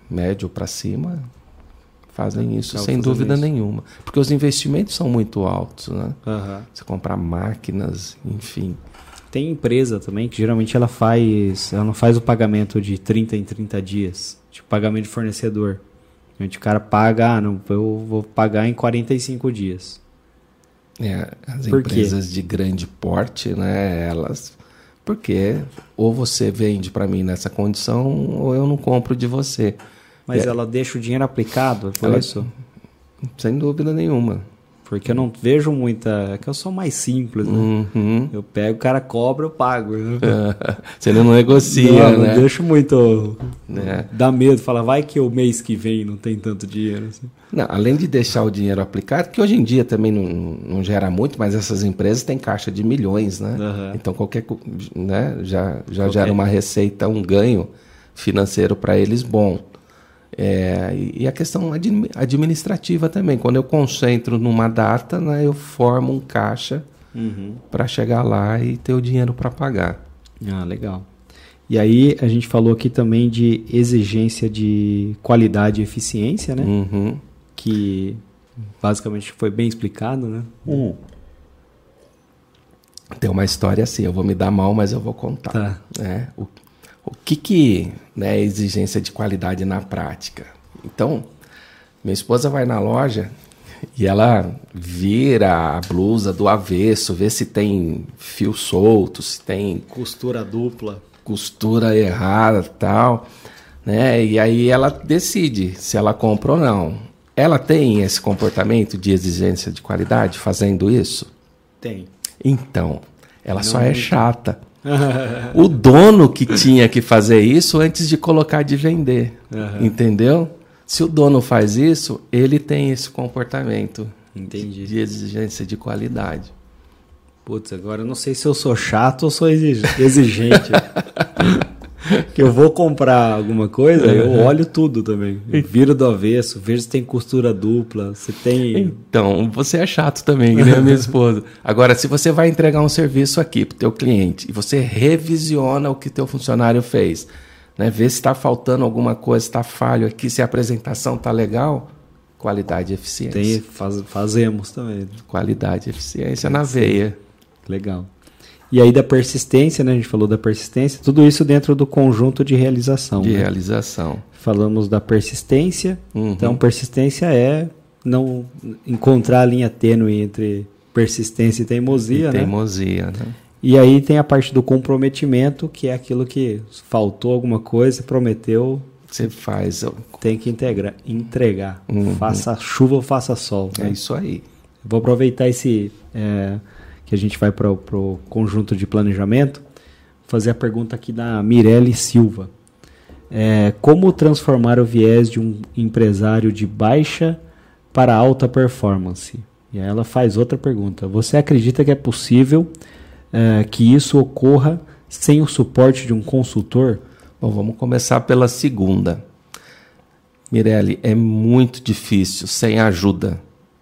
médio para cima, fazem isso sem dúvida isso. nenhuma. Porque os investimentos são muito altos, né? Uhum. Você comprar máquinas, enfim. Tem empresa também que geralmente ela faz, ela não faz o pagamento de 30 em 30 dias, tipo pagamento de fornecedor. Geralmente o cara paga, ah, não, eu vou pagar em 45 dias. É, as Por empresas quê? de grande porte, né, elas porque ou você vende para mim nessa condição ou eu não compro de você. Mas é. ela deixa o dinheiro aplicado, foi ela, isso? Sem dúvida nenhuma. Porque eu não vejo muita. É que eu sou mais simples, né? Uhum. Eu pego, o cara cobra, eu pago. Né? Você não negocia, não, né? Não deixo muito. É. Dá medo, fala, vai que o mês que vem não tem tanto dinheiro. Assim. Não, além de deixar o dinheiro aplicado, que hoje em dia também não, não gera muito, mas essas empresas têm caixa de milhões, né? Uhum. Então qualquer. Né, já já okay. gera uma receita, um ganho financeiro para eles bom. É, e a questão administrativa também. Quando eu concentro numa data, né, eu formo um caixa uhum. para chegar lá e ter o dinheiro para pagar. Ah, legal. E aí a gente falou aqui também de exigência de qualidade e eficiência, né? Uhum. Que basicamente foi bem explicado, né? Hum. Tem uma história assim, eu vou me dar mal, mas eu vou contar. Tá. né? O, o que que né, é exigência de qualidade na prática? Então, minha esposa vai na loja e ela vira a blusa do avesso, vê se tem fio solto, se tem Costura dupla. costura errada tal, né? E aí ela decide se ela compra ou não. Ela tem esse comportamento de exigência de qualidade fazendo isso? Tem. Então, ela só Não é muito. chata. O dono que tinha que fazer isso antes de colocar de vender. Aham. Entendeu? Se o dono faz isso, ele tem esse comportamento Entendi. de exigência de qualidade. Putz, agora eu não sei se eu sou chato ou sou exig- exigente. que eu vou comprar alguma coisa, eu olho tudo também. Eu viro do avesso, vejo se tem costura dupla, se tem. Então, você é chato também, que nem a minha esposa. Agora, se você vai entregar um serviço aqui para o teu cliente e você revisiona o que teu funcionário fez, né? vê se está faltando alguma coisa, se está falho aqui, se a apresentação está legal, qualidade e eficiência. Tem, faz- fazemos também. Qualidade e eficiência na veia. Legal. E aí da persistência, né? A gente falou da persistência, tudo isso dentro do conjunto de realização. de né? realização. Falamos da persistência. Uhum. Então, persistência é não encontrar a linha tênue entre persistência e teimosia, E né? teimosia, né? E aí tem a parte do comprometimento, que é aquilo que faltou alguma coisa, prometeu, Você faz. tem que integrar, entregar. Uhum. Faça chuva ou faça sol. É né? isso aí. Vou aproveitar esse é, que a gente vai para o conjunto de planejamento, fazer a pergunta aqui da Mirelle Silva. É, como transformar o viés de um empresário de baixa para alta performance? E aí ela faz outra pergunta. Você acredita que é possível é, que isso ocorra sem o suporte de um consultor? Bom, vamos começar pela segunda. Mirelle, é muito difícil sem ajuda,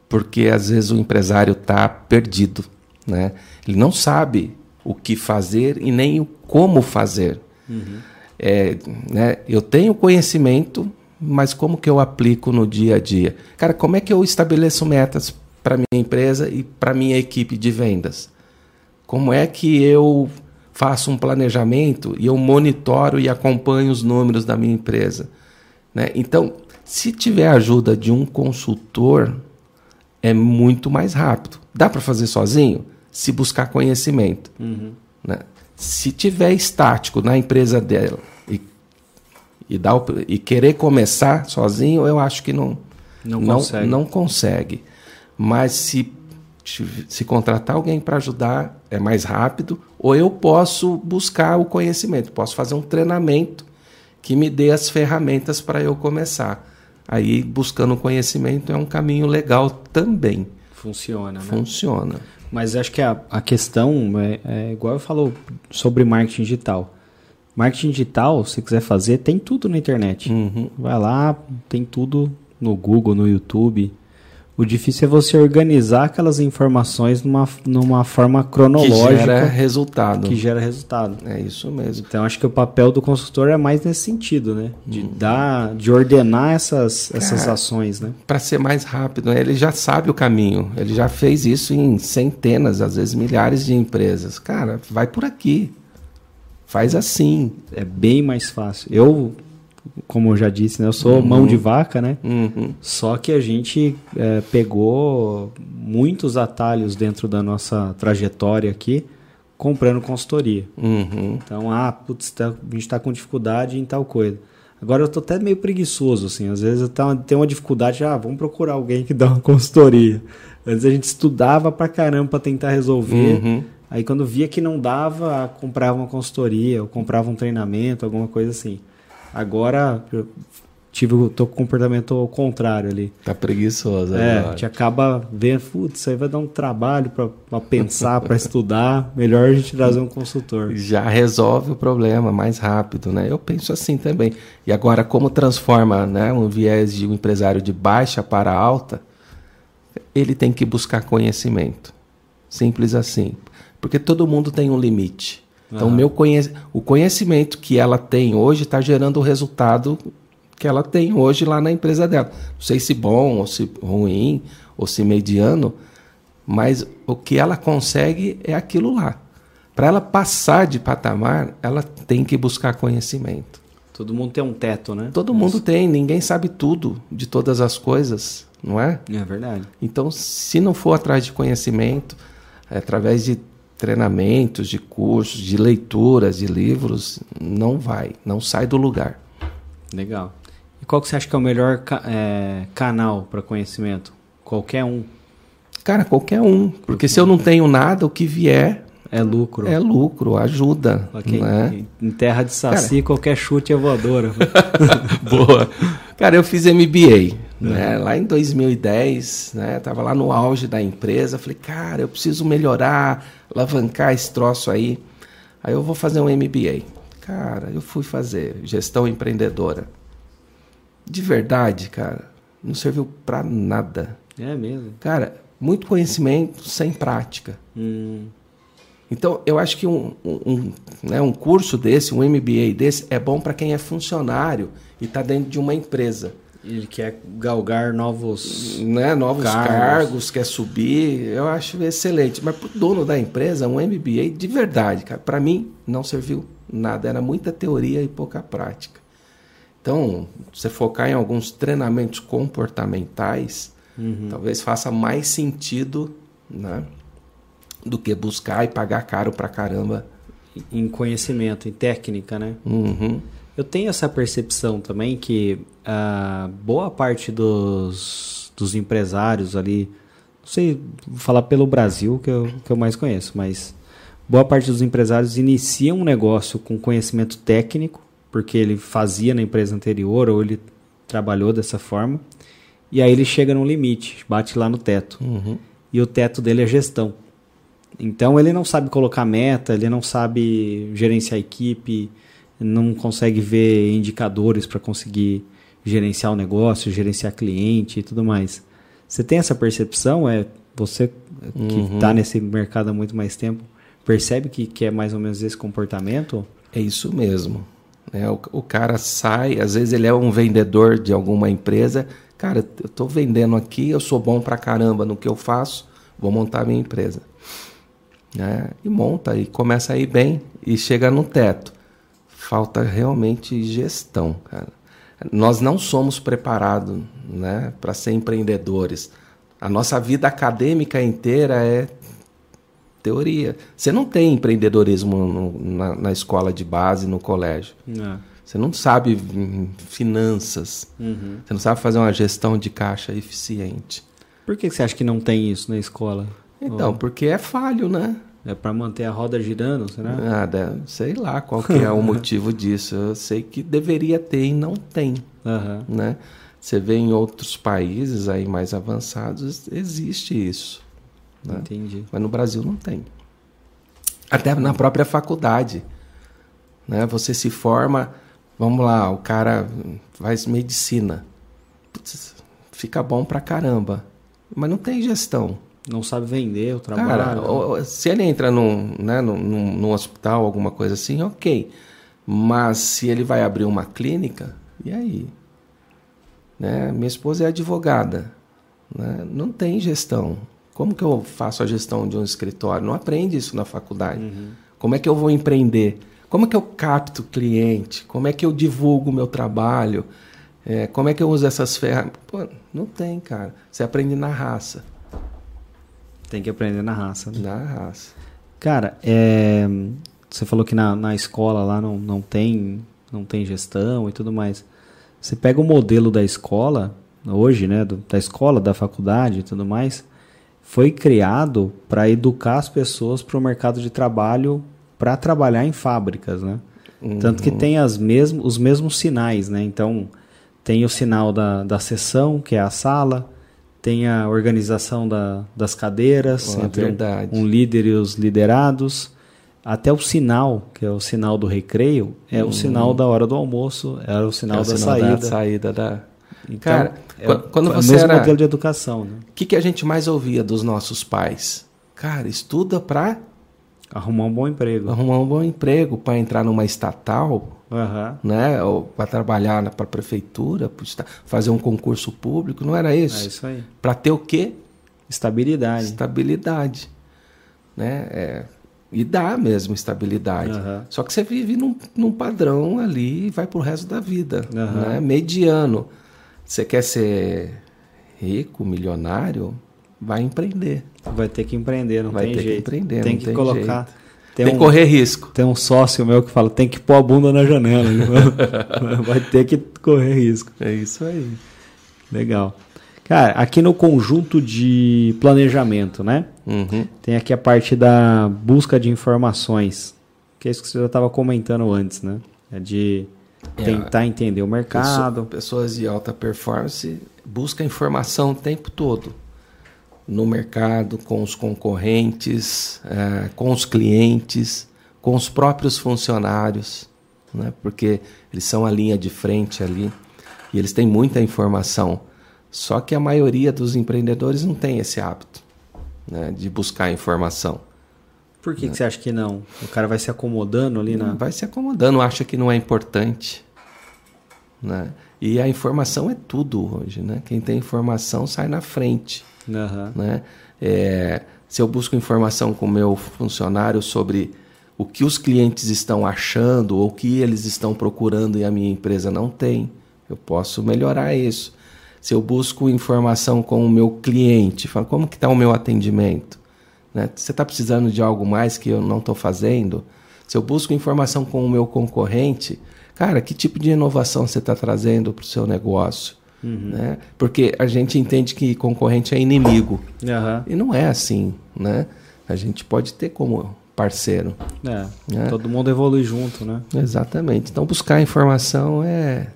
porque às vezes o empresário está perdido, né? Ele não sabe o que fazer e nem o como fazer. É, né? Eu tenho conhecimento, mas como que eu aplico no dia a dia? Cara, como é que eu estabeleço metas para minha empresa e para minha equipe de vendas? Como é que eu faço um planejamento e eu monitoro e acompanho os números da minha empresa? Né? Então, se tiver a ajuda de um consultor, é muito mais rápido. Dá para fazer sozinho? Se buscar conhecimento. Né? Se tiver estático na empresa dela e, e, dar o- e querer começar sozinho, eu acho que não, Não não, consegue. não consegue. Mas se, se contratar alguém para ajudar, é mais rápido. Ou eu posso buscar o conhecimento, posso fazer um treinamento que me dê as ferramentas para eu começar. Aí, buscando conhecimento é um caminho legal também. Funciona, né? Funciona. Mas acho que a, a questão é, é igual eu falo sobre marketing digital. Marketing digital, se quiser fazer, tem tudo na internet. Uhum. Vai lá, tem tudo no Google, no YouTube. O difícil é você organizar aquelas informações numa, numa forma Que cronológica gera resultado. que gera resultado. É isso mesmo. Então acho que o papel do consultor é mais nesse sentido, né? De dar, de ordenar essas, essas Cara, ações, né? Para ser mais rápido, né? ele já sabe o caminho. Ele já fez isso em centenas, às vezes milhares de empresas. Cara, vai por aqui. Faz assim. É bem mais fácil. Eu, como eu já disse, né? Eu sou mão de vaca, né? Uhum. Só que a gente é, pegou muitos atalhos dentro da nossa trajetória aqui, comprando consultoria. Uhum. Então, ah, putz, tá- a gente está com dificuldade em tal coisa. Agora eu tô até meio preguiçoso, assim. Às vezes eu tenho uma dificuldade, ah, vamos procurar alguém que dá uma consultoria. Antes a gente estudava pra caramba pra tentar resolver. Uhum. Aí quando via que não dava, ah, comprava uma consultoria, ou comprava um treinamento, alguma coisa assim. Agora eu tive, tô com o comportamento ao contrário ali. Tá preguiçoso É, a agora. gente acaba vendo, putz, isso aí vai dar um trabalho pra pensar, pra estudar. Melhor a gente trazer um consultor. Já resolve o problema mais rápido, né? Eu penso assim também. E agora, como transforma né, um viés de um empresário de baixa para alta, ele tem que buscar conhecimento. Simples assim. Porque todo mundo tem um limite. Então, meu conhec o conhecimento que ela tem hoje está gerando o resultado que ela tem hoje lá na empresa dela. Não sei se bom ou se ruim ou se mediano, mas o que ela consegue é aquilo lá. Para ela passar de patamar, ela tem que buscar conhecimento. Todo mundo tem um teto, né? Todo mundo tem, ninguém sabe tudo de todas as coisas, não é? É verdade. Então, se não for atrás de conhecimento, é através de treinamentos, de cursos, de leituras, de livros, não vai, não sai do lugar. Legal. E qual que você acha que é o melhor é, canal para conhecimento? Qualquer um. Cara, qualquer um. Porque se eu não tenho nada, o que vier é lucro. É lucro, ajuda. Okay. Né? Em terra de saci, Cara... qualquer chute é voadora. Boa. Cara, eu fiz MBA. Né? Lá em 2010, né? Tava lá no auge da empresa. Falei, cara, eu preciso melhorar, alavancar esse troço aí. Aí eu vou fazer um MBA. Cara, eu fui fazer gestão empreendedora. De verdade, cara, não serviu para nada. É mesmo? Cara, muito conhecimento sem prática. Hum. Então, eu acho que um, um, né, um curso desse, um MBA desse, é bom para quem é funcionário e está dentro de uma empresa. Ele quer galgar novos, né, novos cargos. cargos, quer subir, eu acho excelente. Mas para o dono da empresa, um MBA de verdade, cara, para mim não serviu nada. Era muita teoria e pouca prática. Então, você focar em alguns treinamentos comportamentais, uhum. talvez faça mais sentido, né? do que buscar e pagar caro pra caramba. Em conhecimento, em técnica, né? Uhum. Eu tenho essa percepção também que a boa parte dos, dos empresários ali, não sei, falar pelo Brasil que eu, que eu mais conheço, mas boa parte dos empresários iniciam um negócio com conhecimento técnico, porque ele fazia na empresa anterior ou ele trabalhou dessa forma, e aí ele chega no limite, bate lá no teto. Uhum. E o teto dele é gestão. Então ele não sabe colocar meta, ele não sabe gerenciar a equipe, não consegue ver indicadores para conseguir gerenciar o negócio, gerenciar cliente e tudo mais. Você tem essa percepção? É você que está uhum. nesse mercado há muito mais tempo percebe que, que é mais ou menos esse comportamento? É isso mesmo. É, o, o cara sai, às vezes ele é um vendedor de alguma empresa. Cara, eu estou vendendo aqui, eu sou bom pra caramba no que eu faço, vou montar minha empresa né? e monta e começa a ir bem e chega no teto. Falta realmente gestão, cara. Nós não somos preparados né, para ser empreendedores. A nossa vida acadêmica inteira é teoria. Você não tem empreendedorismo no, na, na, escola de base, no colégio. Não. Você não sabe finanças. Uhum. Você não sabe fazer uma gestão de caixa eficiente. Por que você acha que não tem isso na escola? Então, porque é falho, né? É para manter a roda girando, será? Nada, sei lá qual que é o motivo disso. Eu sei que deveria ter e não tem, uhum. né? Você vê em outros países aí mais avançados existe isso. Né? Entendi. Mas no Brasil não tem. Até na própria faculdade, né? Você se forma, vamos lá, o cara faz medicina, Putz, fica bom pra caramba, mas não tem gestão. Não sabe vender o trabalho. Cara, se ele entra num, né, num, num, hospital, alguma coisa assim, ok. Mas se ele vai abrir uma clínica, e aí? Né? Minha esposa é advogada. Né? Não tem gestão. Como que eu faço a gestão de um escritório? Não aprende isso na faculdade. Uhum. Como é que eu vou empreender? Como é que eu capto cliente? Como é que eu divulgo o meu trabalho? É, como é que eu uso essas ferramentas? não tem, cara. Você aprende na raça. Tem que aprender na raça. Né? Na raça. Cara, é, você falou que na, na escola lá não, não, tem, não tem gestão e tudo mais. Você pega o modelo da escola, hoje, né, do, da escola, da faculdade e tudo mais, foi criado para educar as pessoas para o mercado de trabalho, para trabalhar em fábricas, né? Uhum. Tanto que tem as mesmos, os mesmos sinais, né? Então, tem o sinal da, da sessão, que é a sala, tem a organização da, das cadeiras, oh, entre um, um, líder e os liderados. Até o sinal, que é o sinal do recreio, é o sinal da hora do almoço, é o sinal é o da sinal saída. Da saída da... Então, Cara, é, quando você o mesmo era... modelo de educação. Né? O que, que a gente mais ouvia dos nossos pais? Cara, estuda para Arrumar um bom emprego. Arrumar um bom emprego para entrar numa estatal, Aham. né? Ou para trabalhar para a prefeitura, pra fazer um concurso público, não era É isso? isso aí. Para ter o quê? Estabilidade. Estabilidade, né? É, e dá mesmo estabilidade. Aham. Só que você vive num, num padrão ali e vai pro resto da vida, Aham. né? Mediano. Você quer ser rico, milionário? Vai empreender. Vai ter que empreender, não Vai tem ter que jeito. empreender, tem não que tem colocar. jeito. Tem, Tem, um, que correr risco. tem um sócio meu que fala, tem que pôr a bunda na janela. Vai ter que correr risco. É isso aí. Legal. Cara, aqui no conjunto de planejamento, né? Uhum. Tem aqui a parte da busca de informações, que é isso que você já estava comentando antes, né? É de É, tentar entender o mercado. Pessoa- pessoas de alta performance buscam informação o tempo todo no mercado, com os concorrentes, eh, com os clientes, com os próprios funcionários, né? porque eles são a linha de frente ali e eles têm muita informação. Só que a maioria dos empreendedores não tem esse hábito né? de buscar informação. Por que, que você acha que não? O cara vai se acomodando ali na. Vai se acomodando, acha que não é importante. Né? E a informação é tudo hoje. Né? Quem tem informação sai na frente. Aham. Né? É, se eu busco informação com o meu funcionário sobre o que os clientes estão achando ou o que eles estão procurando e a minha empresa não tem, eu posso melhorar isso. Se eu busco informação com o meu cliente, falo, como que está o meu atendimento? Né? Você está precisando de algo mais que eu não estou fazendo? Se eu busco informação com o meu concorrente, cara, que tipo de inovação você está trazendo para o seu negócio? Né? Porque a gente entende que concorrente é inimigo. Aham. E não é assim, né? A gente pode ter como parceiro. É. É. Todo mundo evolui junto, né? Exatamente. Então buscar informação é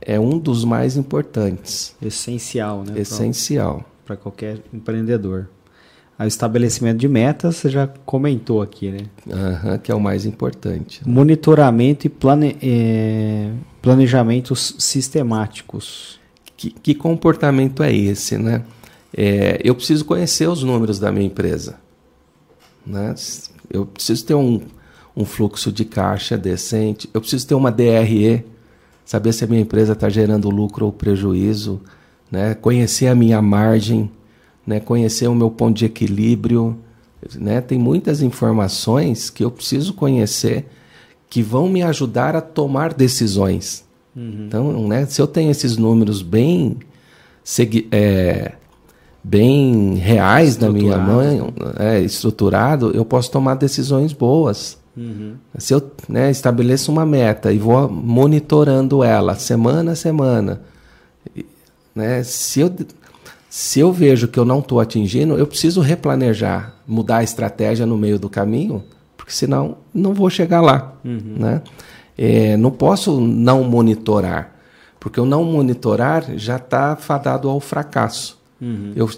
é um dos mais importantes, Essencial, né? essencial. Para qualquer empreendedor. Aí o estabelecimento de metas, você já comentou aqui, né? Aham, que é o mais importante. Monitoramento e plane... é, planejamentos sistemáticos. Que, que comportamento é esse, né? É, eu preciso conhecer os números da minha empresa, né? Eu preciso ter um, um fluxo de caixa decente. Eu preciso ter uma DRE, saber se a minha empresa está gerando lucro ou prejuízo, né? Conhecer a minha margem, né? Conhecer o meu ponto de equilíbrio, né? Tem muitas informações que eu preciso conhecer que vão me ajudar a tomar decisões. Então, né, se eu tenho esses números bem, é, bem reais na minha mão, é, estruturado, eu posso tomar decisões boas. Se eu né, estabeleço uma meta e vou monitorando ela semana a semana, né, se, eu, se eu vejo que eu não estou atingindo, eu preciso replanejar, mudar a estratégia no meio do caminho, porque senão não vou chegar lá. Né? É, não posso não monitorar, porque o não monitorar já está fadado ao fracasso. Eu,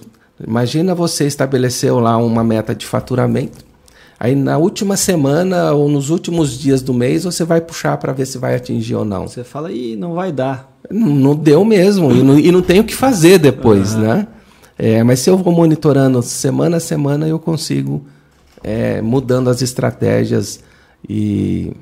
imagina você estabeleceu lá uma meta de faturamento, aí na última semana ou nos últimos dias do mês você vai puxar para ver se vai atingir ou não. Você fala, ih, não vai dar. Não, não deu mesmo, e não, e não tem o que fazer depois, né? É, mas se eu vou monitorando semana a semana, eu consigo é, mudando as estratégias e,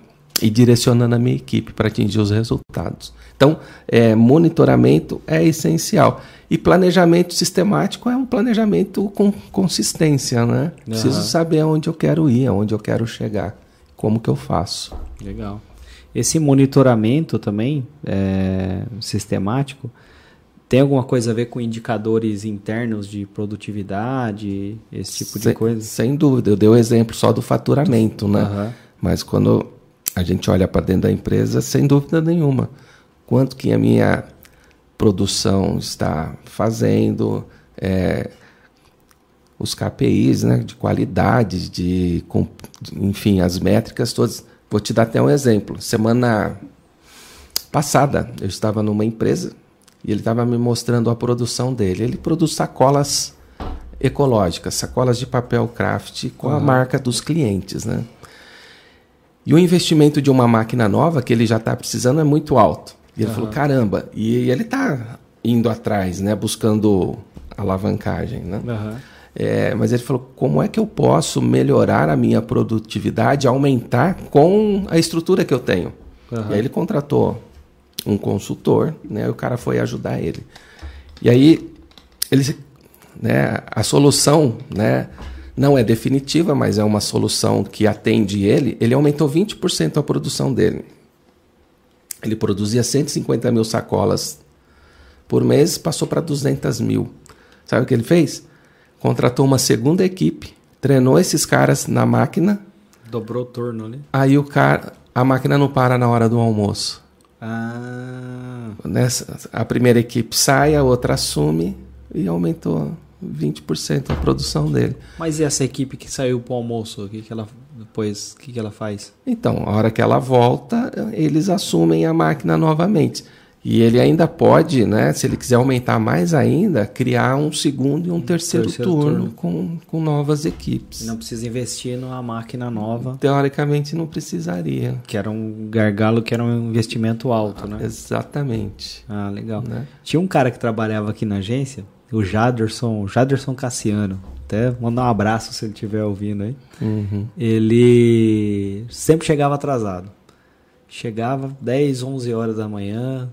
e direcionando a minha equipe para atingir os resultados. Então, é, monitoramento é essencial. E planejamento sistemático é um planejamento com consistência, né? Preciso Aham. saber aonde eu quero ir, aonde eu quero chegar, como que eu faço. Legal. Esse monitoramento também, é, sistemático, tem alguma coisa a ver com indicadores internos de produtividade, esse tipo de sem, coisa? Sem dúvida. Eu dei o exemplo só do faturamento, né? Aham. Mas quando a gente olha para dentro da empresa, sem dúvida nenhuma, quanto que a minha produção está fazendo, é, os KPIs, né, de qualidade, de, de- enfim, as métricas todas. Vou te dar até um exemplo. Semana passada, eu estava numa empresa e ele estava me mostrando a produção dele. Ele produz sacolas ecológicas, sacolas de papel craft com a marca dos clientes, né? E o investimento de uma máquina nova que ele já está precisando é muito alto. E ele falou, caramba, e ele está indo atrás, né? Buscando alavancagem, né? Aham. É, mas ele falou: como é que eu posso melhorar a minha produtividade, aumentar com a estrutura que eu tenho? Uhum. E aí ele contratou um consultor, né? E o cara foi ajudar ele. E aí ele, né? A solução, né? Não é definitiva, mas é uma solução que atende ele. Ele aumentou 20% a produção dele. Ele produzia 150 mil sacolas por mês, passou para 200 mil. Sabe o que ele fez? Contratou uma segunda equipe, treinou esses caras na máquina. Dobrou o turno ali. Aí o cara, a máquina não para na hora do almoço. Ah. Nessa, a primeira equipe sai, a outra assume e aumentou 20% a produção dele. Mas e essa equipe que saiu para o almoço, o que, que ela depois, o que, que ela faz? Então, a hora que ela volta, eles assumem a máquina novamente. E ele ainda pode, né, se ele quiser aumentar mais ainda, criar um segundo e um terceiro, terceiro turno, turno, Com, com novas equipes. Não precisa investir numa máquina nova. Teoricamente não precisaria. Que era um gargalo que era um investimento alto, né? Exatamente. Ah, legal. Né? Tinha um cara que trabalhava aqui na agência, o Jaderson, Jaderson Cassiano. Até mandar um abraço se ele estiver ouvindo aí. Uhum. Ele sempre chegava atrasado. Chegava 10, 11 horas da manhã,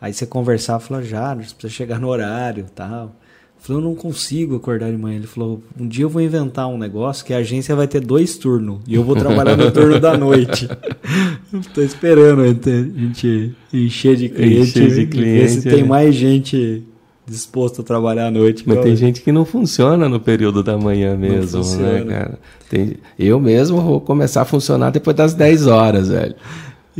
Aí você conversava, falou, já, você precisa chegar no horário tal. Falou, eu não consigo acordar de manhã. Ele falou, um dia eu vou inventar um negócio que a agência vai ter dois turnos e eu vou trabalhar no turno da noite. Estou esperando a gente encher de cliente, encher de cliente ver se é. tem mais gente disposto a trabalhar à noite. Mas tem gente que não funciona no período da manhã mesmo, né, cara? Tem, eu mesmo vou começar a funcionar depois das 10 horas, velho.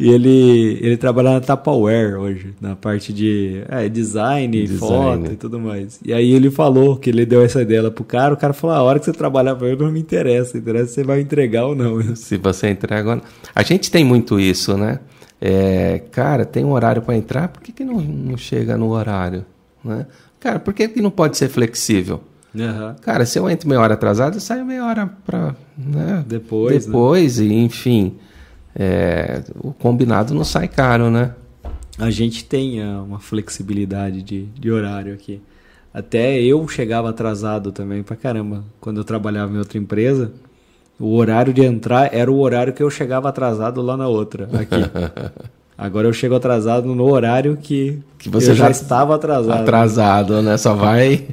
E ele, ele trabalha na Tupperware hoje, na parte de é, design, design, foto e tudo mais. E aí ele falou que ele deu essa ideia pro cara, o cara falou, a hora que você trabalhar para eu não me interessa, interessa se você vai entregar ou não. Se você entrega ou não. A gente tem muito isso, né? É, cara, tem um horário para entrar, por que, que não, não chega no horário? Né? Cara, por que, que não pode ser flexível? Uhum. Cara, se eu entro meia hora atrasado, eu saio meia hora para né? depois. Depois, né? e enfim é, o combinado não sai caro, né? A gente tem é, uma flexibilidade de, de horário aqui. Até eu chegava atrasado também pra caramba. Quando eu trabalhava em outra empresa, o horário de entrar era o horário que eu chegava atrasado lá na outra, aqui. Agora eu chego atrasado no horário que, que você já, já estava atrasado. Atrasado, né? Só vai.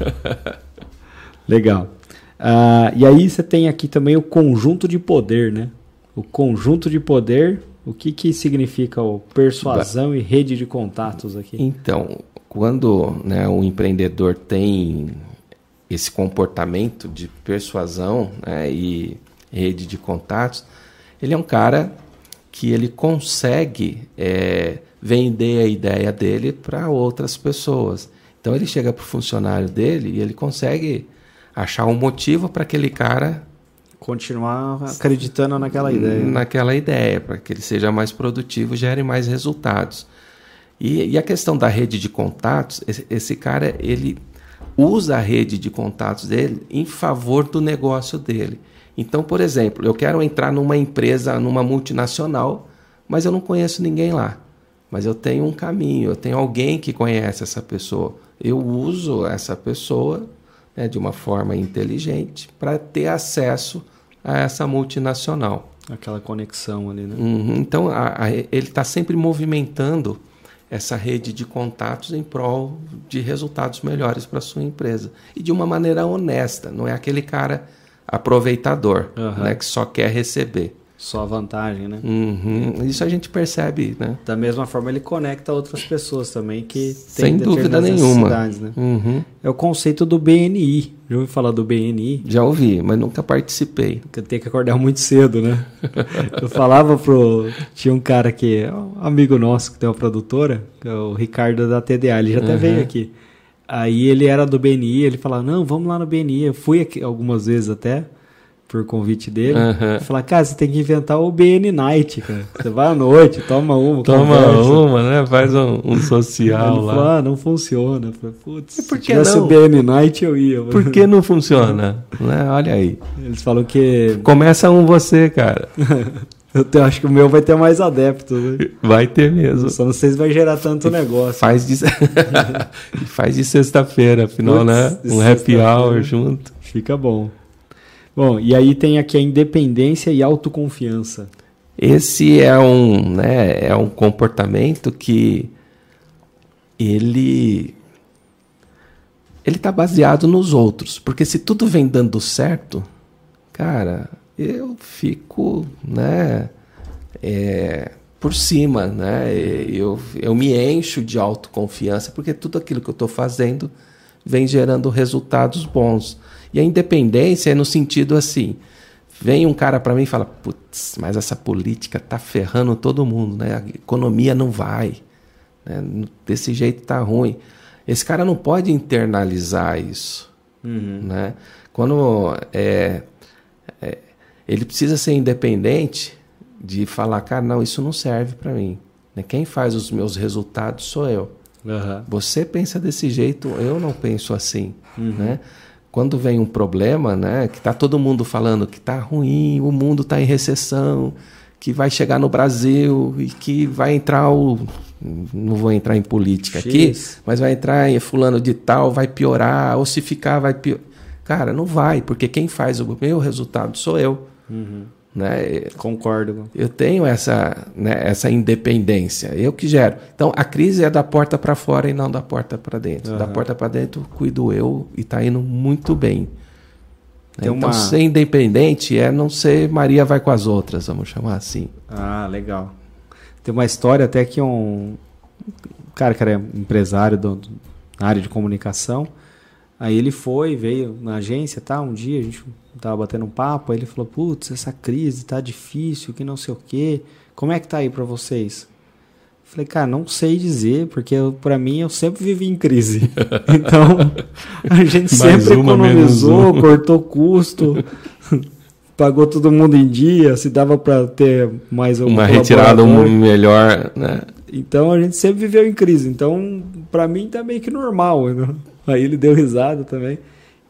Legal. Uh, e aí você tem aqui também o conjunto de poder, né? O conjunto de poder, o que, que significa o persuasão e rede de contatos aqui? Então, quando né, o empreendedor tem esse comportamento de persuasão né, e rede de contatos, ele é um cara que ele consegue é, vender a ideia dele para outras pessoas. Então ele chega para o funcionário dele e ele consegue achar um motivo para aquele cara Continuar acreditando naquela ideia. Naquela ideia, para que ele seja mais produtivo, gere mais resultados. E, e a questão da rede de contatos, esse, esse, cara, ele usa a rede de contatos dele em favor do negócio dele. Então, por exemplo, eu quero entrar numa empresa, numa multinacional, mas eu não conheço ninguém lá. Mas eu tenho um caminho, eu tenho alguém que conhece essa pessoa. Eu uso essa pessoa né, de uma forma inteligente para ter acesso a essa multinacional. Aquela conexão ali, né? Uhum. Então, a, a, ele está sempre movimentando essa rede de contatos em prol de resultados melhores para sua empresa. E de uma maneira honesta, não é aquele cara aproveitador, uhum. né, que só quer receber. Só vantagem, né? Uhum. Isso a gente percebe, né? Da mesma forma, ele conecta outras pessoas também que têm Sem dúvida nenhuma. Né? Uhum. É o conceito do BNI. Já ouviu falar do BNI? Já ouvi, mas nunca participei. Porque tem que acordar muito cedo, né? Eu falava pro... Tinha um cara que é um amigo nosso que tem uma produtora, que é o Ricardo da TDA, ele já até uhum. veio aqui. Aí ele era do BNI, ele falava, não, vamos lá no BNI. Eu fui aqui algumas vezes até por convite dele. Uhum. Falar, cara, você tem que inventar o BN Night, cara. Você vai à noite, toma uma. Toma conversa. uma, né? Faz um, um social Ele lá. Falou, ah, não funciona. Falei, putz, se tivesse não? BN Night eu ia. Por que não funciona? né? Olha aí. Eles falam que. Começa um você, cara. Eu te- acho que o meu vai ter mais adeptos. Né? Vai ter mesmo. Só não sei se vai gerar tanto negócio. Faz de, faz de sexta-feira, afinal, Putz, né? Um happy hour junto. Fica bom. Bom, e aí tem aqui a independência e autoconfiança. Esse é um, né, é um comportamento que ele ele está baseado nos outros, porque se tudo vem dando certo, cara, eu fico, né, é, por cima, né? Eu, eu me encho de autoconfiança porque tudo aquilo que eu estou fazendo vem gerando resultados bons. E a independência é no sentido assim, vem um cara para mim e fala, putz, mas essa política tá ferrando todo mundo, né? A economia não vai, né? desse jeito tá ruim. Esse cara não pode internalizar isso, né? Quando é, é, ele precisa ser independente de falar, cara, não, isso não serve para mim. né? Quem faz os meus resultados sou eu. Você pensa desse jeito, eu não penso assim, né? Quando vem um problema, né, que tá todo mundo falando que tá ruim, o mundo tá em recessão, que vai chegar no Brasil e que vai entrar o não vou entrar em política aqui, X. mas vai entrar em fulano de tal, vai piorar, ou se ficar vai piorar. Cara, não vai, porque quem faz o meu resultado sou eu. Né? Concordo. Eu tenho essa, né, essa independência, eu que gero. Então a crise é da porta para fora e não da porta para dentro. Da Aham. porta para dentro cuido eu e está indo muito bem. Tem então uma- ser independente é não ser Maria vai com as outras, vamos chamar assim. Ah, legal. Tem uma história até que um cara que era empresário do, do- na área de comunicação, aí ele foi, veio na agência, tá? Um dia a gente tava batendo um papo, aí ele falou: "Putz, essa crise tá difícil, que não sei o quê. Como é que tá aí pra vocês?" Falei, cara, não sei dizer, porque pra mim eu sempre vivi em crise. Então, a gente sempre uma, economizou, cortou custo, pagou todo mundo em dia, se dava pra ter mais um Uma retirada um melhor, né? Então a gente sempre viveu em crise. Então, pra mim tá meio que normal. né? Aí ele deu risada também.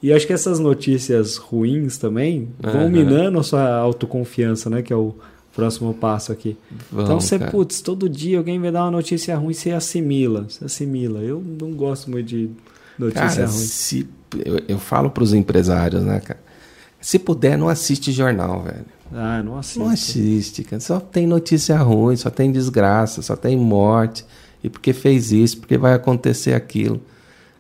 E acho que essas notícias ruins também vão Aham. minando a sua autoconfiança, né? Que é o próximo passo aqui. então você, cara. putz, todo dia alguém vai dar uma notícia ruim, você assimila. Você assimila. Eu não gosto muito de notícia Cara, ruim. se, eu, eu falo para os empresários, né, cara? Se puder, não assiste jornal, velho. Ah, não assisto. Não assiste, cara. Só tem notícia ruim, só tem desgraça, só tem morte. E porque fez isso, porque vai acontecer aquilo.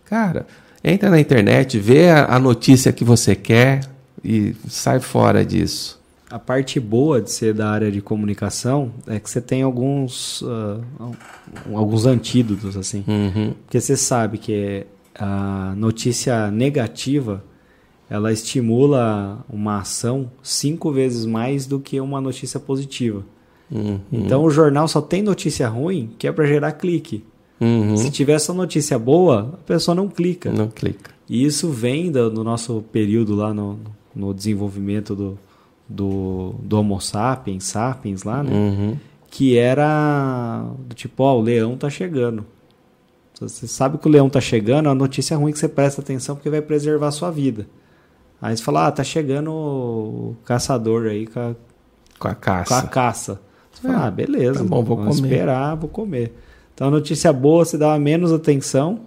Cara, entra na internet, vê a, a notícia que você quer e sai fora disso. A parte boa de ser da área de comunicação é que você tem alguns, um- alguns antídotos, assim. Uhum. Porque você sabe que a notícia negativa ela estimula uma ação cinco vezes mais do que uma notícia positiva. Uhum. Então o jornal só tem notícia ruim que é para gerar clique. Uhum. Se tiver só notícia boa, a pessoa não clica. Não clica. E isso vem do, do nosso período lá no, no desenvolvimento do, do, do Homo sapiens, sapiens lá, né? Uhum. que era do tipo, ó, o leão tá chegando. Você sabe que o leão tá chegando, é uma notícia ruim que você presta atenção porque vai preservar a sua vida. Aí você fala, ah, tá chegando o caçador aí com a, Com a com a caça. caça. Você fala, É, ah, beleza, tá bom, vou comer. esperar, vou comer. Então a notícia boa você dá menos atenção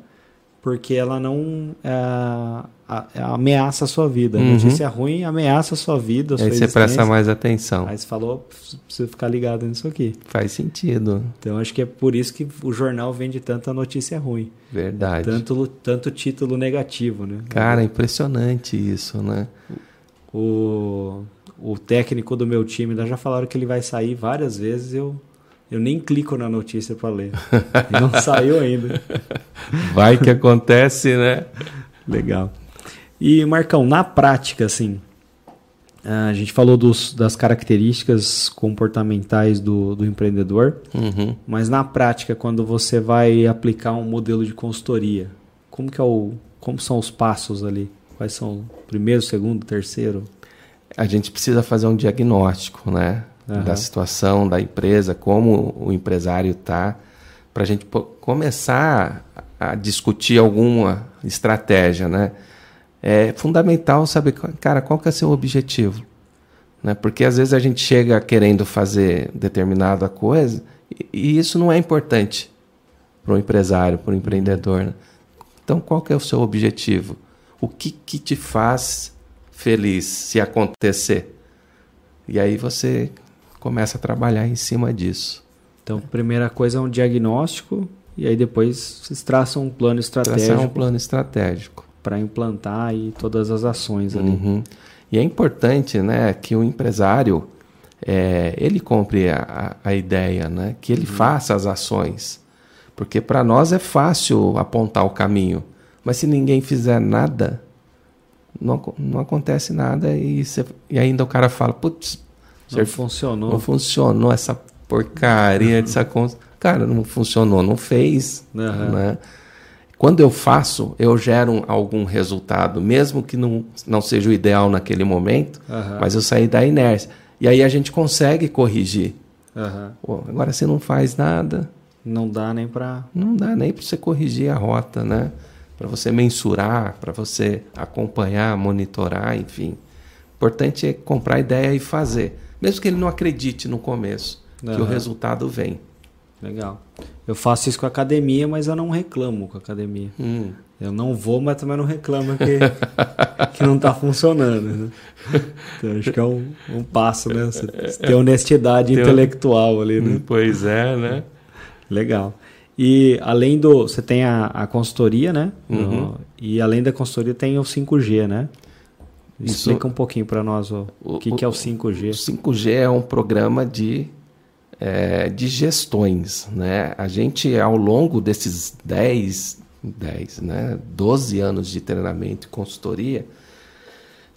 porque ela não é, a- ameaça a sua vida. A Uhum. notícia ruim ameaça a sua vida, a sua Aí você presta mais atenção. Aí você falou, preciso ficar ligado nisso aqui. Faz sentido. Então acho que é por isso que o jornal vende tanta notícia ruim. Verdade. Tanto, tanto título negativo, né? Cara, impressionante isso, né? O, o técnico do meu time já falaram que ele vai sair várias vezes. Eu, eu nem clico na notícia para ler. Não saiu ainda. Vai que acontece, né? Legal. E Marcão, na prática, assim, a gente falou dos, das características comportamentais do, do empreendedor. Uhum. Mas na prática, quando você vai aplicar um modelo de consultoria, como que é o, como são os passos ali? Quais são o primeiro, segundo, terceiro? A gente precisa fazer um diagnóstico, né? Aham. Da situação da empresa, como o empresário está, para a gente começar a discutir alguma estratégia, né? É fundamental saber, cara, qual que é seu objetivo? Né? Porque às vezes a gente chega querendo fazer determinada coisa e, e isso não é importante para o empresário, para o empreendedor. Né? Então, qual que é o seu objetivo? O que, que te faz feliz se acontecer? E aí você começa a trabalhar em cima disso. Então, primeira coisa é um diagnóstico e aí depois vocês traçam um plano estratégico. Traçar um plano estratégico. Para implantar aí todas as ações ali. Uhum. E é importante né, que o empresário é, ele compre a, a, ideia, né, que ele uhum. faça as ações. Porque para nós é fácil apontar o caminho, mas se ninguém fizer nada, não, não acontece nada e, cê, e ainda o cara fala, putz, não funcionou. Não funcionou essa porcaria dessa conta. Cara, não funcionou, não fez. Uhum. Né? Quando eu faço, eu gero algum resultado, mesmo que não, não seja o ideal naquele momento, uhum. mas eu saí da inércia. E aí a gente consegue corrigir. Uhum. Pô, agora você não faz nada, não dá nem para. Não dá nem para você corrigir a rota, né? Para você mensurar, para você acompanhar, monitorar, enfim. O importante é comprar ideia e fazer. Mesmo que ele não acredite no começo, uhum. que o resultado vem. Legal. Eu faço isso com a academia, mas eu não reclamo com a academia. Hum. Eu não vou, mas também não reclamo que, que não está funcionando. Né? Então, acho que é um, um passo, né? Você ter honestidade intelectual ali, né? Pois é, né? Legal. E além do. Você tem a, a consultoria, né? Uhum. No, e além da consultoria tem o 5G, né? Explica Isso, um pouquinho para nós o, o, que, o, que é o 5G. O 5G é um programa de, é, de gestões. Né? A gente, ao longo desses 10, 10, né? 12 anos de treinamento e consultoria,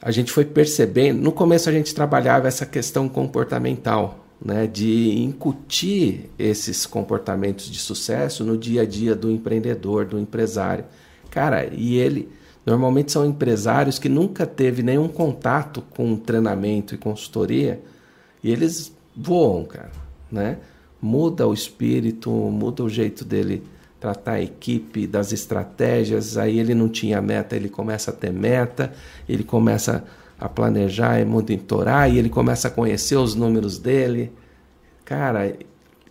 a gente foi percebendo. No começo a gente trabalhava essa questão comportamental né, de incutir esses comportamentos de sucesso no dia a dia do empreendedor, do empresário. Cara, e ele normalmente são empresários que nunca teve nenhum contato com treinamento e consultoria e eles voam, cara, né? Muda o espírito, muda o jeito dele tratar a equipe, das estratégias, aí ele não tinha meta, ele começa a ter meta, ele começa a planejar e monitorar, e ele começa a conhecer os números dele. Cara,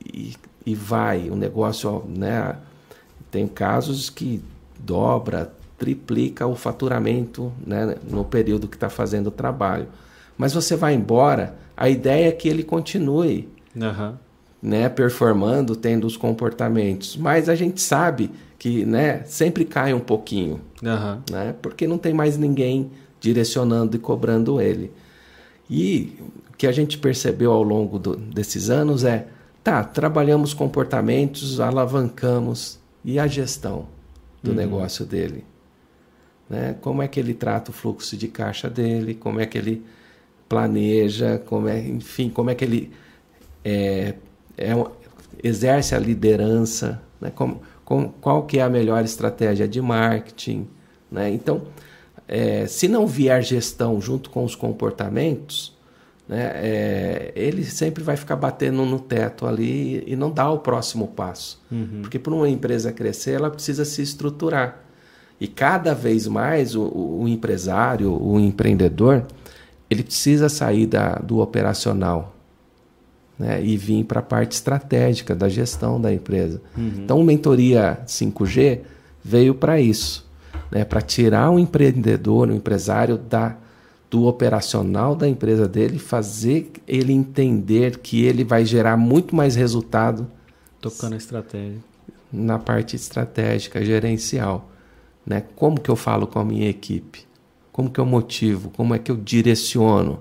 e, e vai, o negócio, né? Tem casos que dobra, triplica o faturamento né, no período que está fazendo o trabalho. Mas você vai embora, a ideia é que ele continue uhum. né, performando, tendo os comportamentos. Mas a gente sabe que né, sempre cai um pouquinho, uhum. né, porque não tem mais ninguém direcionando e cobrando ele. E o que a gente percebeu ao longo do, desses anos é, tá, trabalhamos comportamentos, alavancamos, e a gestão do uhum. negócio dele? Né? Como é que ele trata o fluxo de caixa dele? Como é que ele planeja? Como é, enfim, como é que ele é, é, exerce a liderança? Né? Como, com, qual que é a melhor estratégia de marketing? Né? Então, é, se não vier gestão junto com os comportamentos, né, é, ele sempre vai ficar batendo no teto ali e não dá o próximo passo. Uhum. Porque para uma empresa crescer, ela precisa se estruturar. E cada vez mais o, o empresário, o empreendedor, ele precisa sair da, do operacional né, e vir para a parte estratégica da gestão da empresa. Uhum. Então, mentoria 5G veio para isso né, para tirar o empreendedor, o empresário da, do operacional da empresa dele e fazer ele entender que ele vai gerar muito mais resultado tocando a estratégia na parte estratégica gerencial, né? Como que eu falo com a minha equipe? Como que eu motivo? Como é que eu direciono?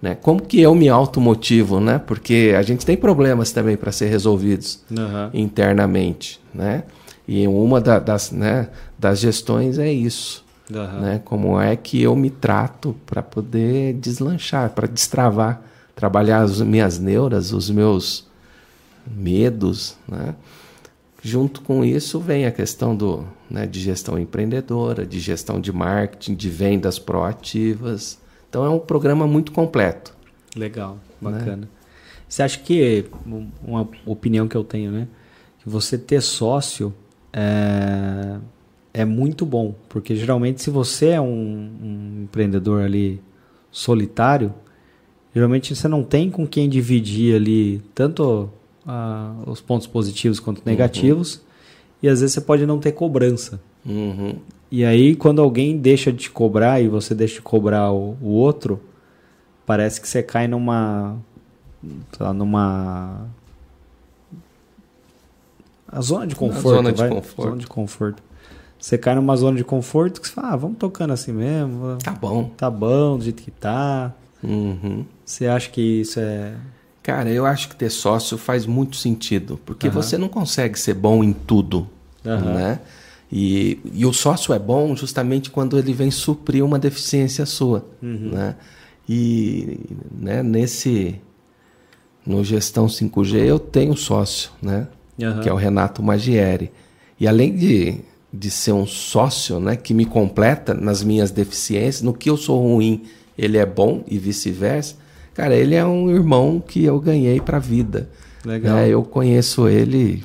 Né? Como que eu me automotivo, né? Porque a gente tem problemas também para ser resolvidos uhum. internamente, né? E uma da, das, né, das gestões é isso. Uhum. Né? Como é que eu me trato para poder deslanchar, para destravar, trabalhar as minhas neuras, os meus medos. Né? Junto com isso vem a questão do, né, de gestão empreendedora, de gestão de marketing, de vendas proativas. Então é um programa muito completo. Legal, né? bacana. Né? Você acha que, uma opinião que eu tenho, né? Que você ter sócio é, é muito bom, porque geralmente se você é um, um empreendedor ali solitário, geralmente você não tem com quem dividir ali tanto ah, os pontos positivos quanto negativos. Uhum. E às vezes você pode não ter cobrança. Uhum. E aí, quando alguém deixa de te cobrar e você deixa de cobrar o, o outro, parece que você cai numa. Lá, numa. A zona de conforto. Zona de vai? conforto. Zona de conforto. Você cai numa zona de conforto que você fala, ah, vamos tocando assim mesmo. Tá bom. Tá bom, do jeito que tá. Uhum. Você acha que isso é. Cara, eu acho que ter sócio faz muito sentido, porque uhum. você não consegue ser bom em tudo, uhum. né? E, e o sócio é bom justamente quando ele vem suprir uma deficiência sua, uhum. né? E né, nesse no gestão 5G eu tenho sócio, né? Que é o Renato Magieri. E além de, de ser um sócio, né, que me completa nas minhas deficiências, no que eu sou ruim, ele é bom e vice-versa. Cara, ele é um irmão que eu ganhei para a vida. Legal. É, eu conheço ele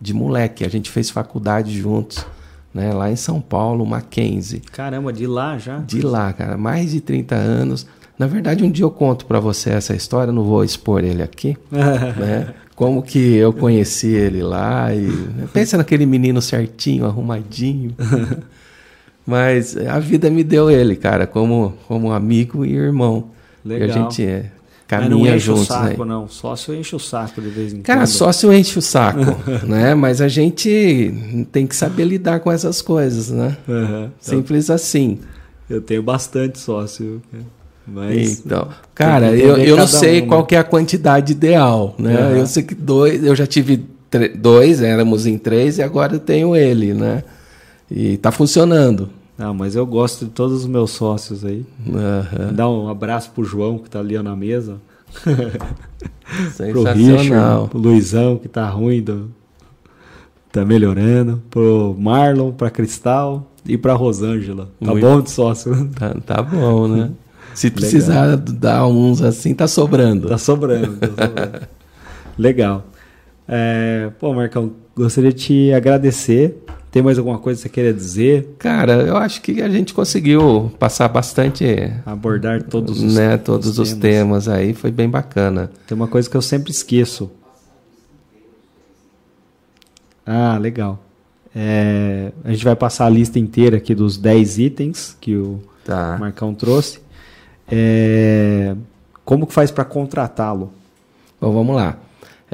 de moleque. A gente fez faculdade juntos, né? Lá em São Paulo, Mackenzie. Caramba, de lá já? De lá, cara. Mais de 30 anos. Na verdade, um dia eu conto para você essa história, não vou expor ele aqui, né? Como que eu conheci ele lá e né? pensa naquele menino certinho, arrumadinho. Mas a vida me deu ele, cara, como como amigo e irmão. Legal. A gente é, caminha Mas não enche juntos. O saco, né? não. Sócio enche o saco de vez em Cara, quando. Cara, sócio enche o saco, né? Mas a gente tem que saber lidar com essas coisas, né? Uhum. Simples assim. Eu tenho bastante sócio. Mas então, cara, eu, eu não sei um, qual que é a quantidade ideal, né? Uhum. Eu sei que dois, eu já tive dois, éramos em três e agora eu tenho ele, né? E tá funcionando. Ah, mas eu gosto de todos os meus sócios aí. Uhum. Dá um abraço pro João, que tá ali na mesa. pro Richard, pro Luizão, que tá ruim, do... tá melhorando. Pro Marlon, pra Cristal e pra Rosângela. Tá Muito... bom de sócio? Tá, tá bom, né? Se precisar Legal. dar uns assim, tá sobrando. Tá sobrando. Tá sobrando. Legal. É, pô, Marcão, gostaria de te agradecer tem mais alguma coisa que você queria dizer? Cara, eu acho que a gente conseguiu passar bastante. Abordar todos os, né, todos os, temas. temas aí, foi bem bacana. Tem uma coisa que eu sempre esqueço. Ah, legal. É, a gente vai passar a lista inteira aqui dos 10 itens que o tá. Marcão trouxe. É, como que faz para contratá-lo? Bom, vamos lá.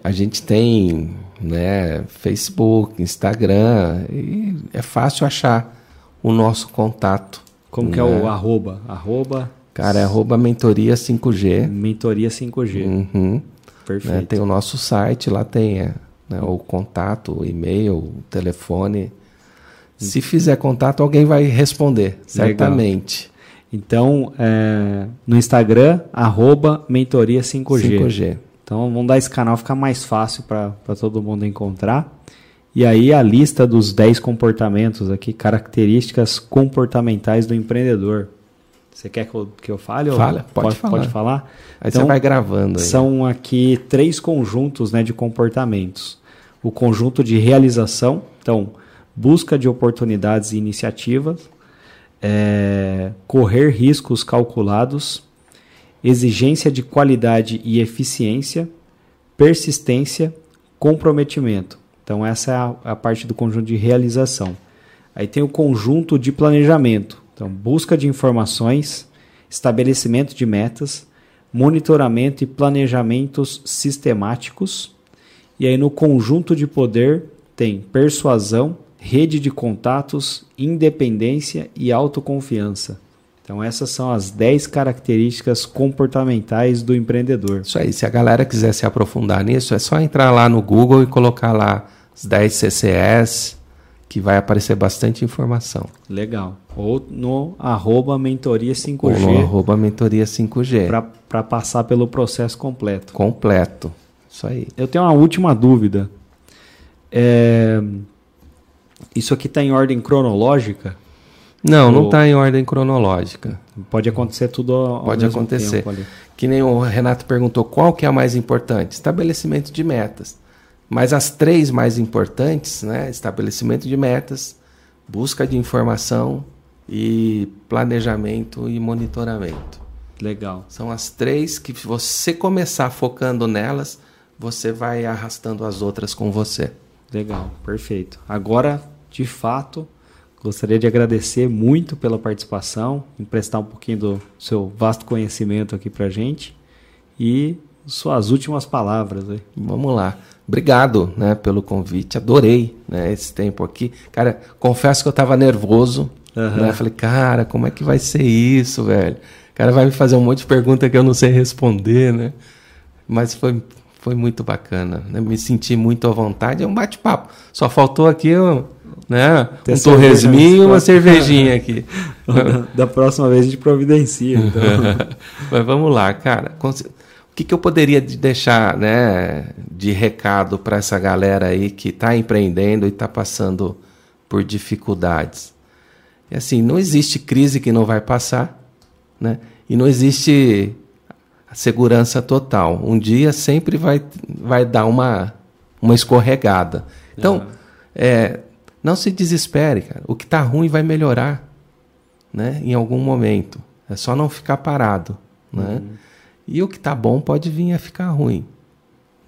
A gente tem né, Facebook, Instagram, e é fácil achar o nosso contato. Como né? que é o né? arroba? Arroba? Cara, é arroba mentoria 5G. Mentoria 5G. Uhum. Perfeito. Né, tem o nosso site, lá tem é, né, o contato, o e-mail, o telefone. Se fizer contato, alguém vai responder, certamente. Legal. Então, é, no Instagram, arroba mentoria 5G. 5G. Então vamos dar esse canal ficar mais fácil para todo mundo encontrar. E aí a lista dos 10 comportamentos aqui, características comportamentais do empreendedor. Você quer que eu, que eu fale? Fala, pode, pode, falar. Pode falar? Aí então, você vai gravando. Aí. São aqui três conjuntos né, de comportamentos. O conjunto de realização, então, busca de oportunidades e iniciativas, é, correr riscos calculados, exigência de qualidade e eficiência, persistência, comprometimento. Então, essa é a, a, parte do conjunto de realização. Aí tem o conjunto de planejamento. Então, busca de informações, estabelecimento de metas, monitoramento e planejamentos sistemáticos. E aí no conjunto de poder tem persuasão, rede de contatos, independência e autoconfiança. Então, essas são as 10 características comportamentais do empreendedor. Isso aí. Se a galera quiser se aprofundar nisso, é só entrar lá no Google e colocar lá os 10 CCS, que vai aparecer bastante informação. Legal. Ou no arroba mentoria 5G. Ou no arroba mentoria 5G. Para passar pelo processo completo. Completo. Isso aí. Eu tenho uma última dúvida. É... Isso aqui está em ordem cronológica? Não, não está em ordem cronológica. Pode acontecer tudo ao Pode acontecer. Que nem o Renato perguntou qual que é a mais importante? Estabelecimento de metas. Mas as três mais importantes, né? Estabelecimento de metas, busca de informação e planejamento e monitoramento. Legal. São as três que se você começar focando nelas, você vai arrastando as outras com você. Legal, perfeito. Agora, de fato, gostaria de agradecer muito pela participação, emprestar um pouquinho do seu vasto conhecimento aqui pra gente e suas últimas palavras. Aí. Vamos lá. Obrigado, né, pelo convite. Adorei, né, esse tempo aqui. Cara, confesso que eu estava nervoso, uhum. né? Falei, cara, como é que vai ser isso, velho? O cara vai me fazer um monte de pergunta que eu não sei responder, né? Mas foi, foi muito bacana, né? Me senti muito à vontade. É um bate-papo. Só faltou aqui um, né, um torresminho e uma cervejinha aqui. da, da, próxima vez a gente providencia. Então. Mas vamos lá, cara. O que, que eu poderia deixar né, de recado para essa galera aí que está empreendendo e está passando por dificuldades? É assim, não existe crise que não vai passar, né? E não existe segurança total. Um dia sempre vai, vai dar uma, uma escorregada. Então, uhum. é, não se desespere, cara. O que está ruim vai melhorar, né? Em algum momento. É só não ficar parado, né? Uhum. E o que está bom pode vir a ficar ruim.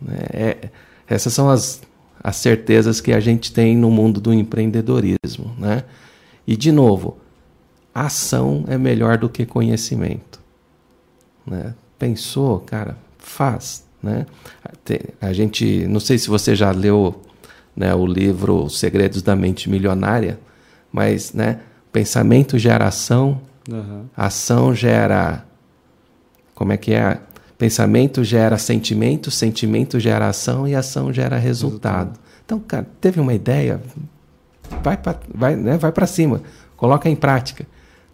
Né? É, essas são as, as certezas que a gente tem no mundo do empreendedorismo. Né? E, de novo, ação é melhor do que conhecimento. Né? Pensou, cara, faz. Né? A gente, não sei se você já leu né, o livro Segredos da Mente Milionária, mas né, pensamento gera ação, uhum. ação gera como é que é? Pensamento gera sentimento, sentimento gera ação e ação gera resultado. Então, cara, teve uma ideia, vai para vai, né, vai cima, coloca em prática.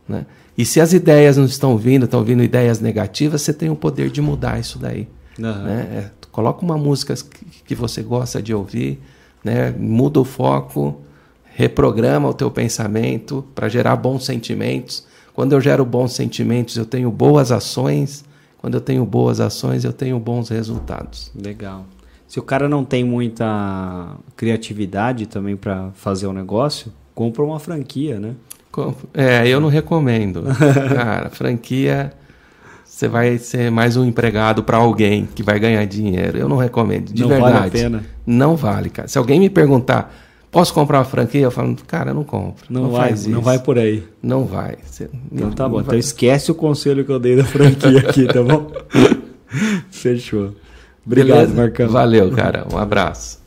Né? E se as ideias não estão vindo, estão vindo ideias negativas, você tem o poder de mudar isso daí. Uhum. Né? É, coloca uma música que, que você gosta de ouvir, né? muda o foco, reprograma o teu pensamento para gerar bons sentimentos. Quando eu gero bons sentimentos, eu tenho boas ações quando eu tenho boas ações, eu tenho bons resultados. Legal. Se o cara não tem muita criatividade também para fazer o um negócio, compra uma franquia, né? É, eu não recomendo. Cara, franquia, você vai ser mais um empregado para alguém que vai ganhar dinheiro. Eu não recomendo, de não verdade. Não vale a pena. Não vale, cara. Se alguém me perguntar, Posso comprar uma franquia? Eu falo, cara, não compro. Não, não vai, faz isso. Não vai por aí. Não vai. Você, então tá bom. Então esquece o conselho que eu dei da franquia aqui, tá bom? Fechou. Obrigado, Beleza? Marcão. Valeu, cara. Um abraço.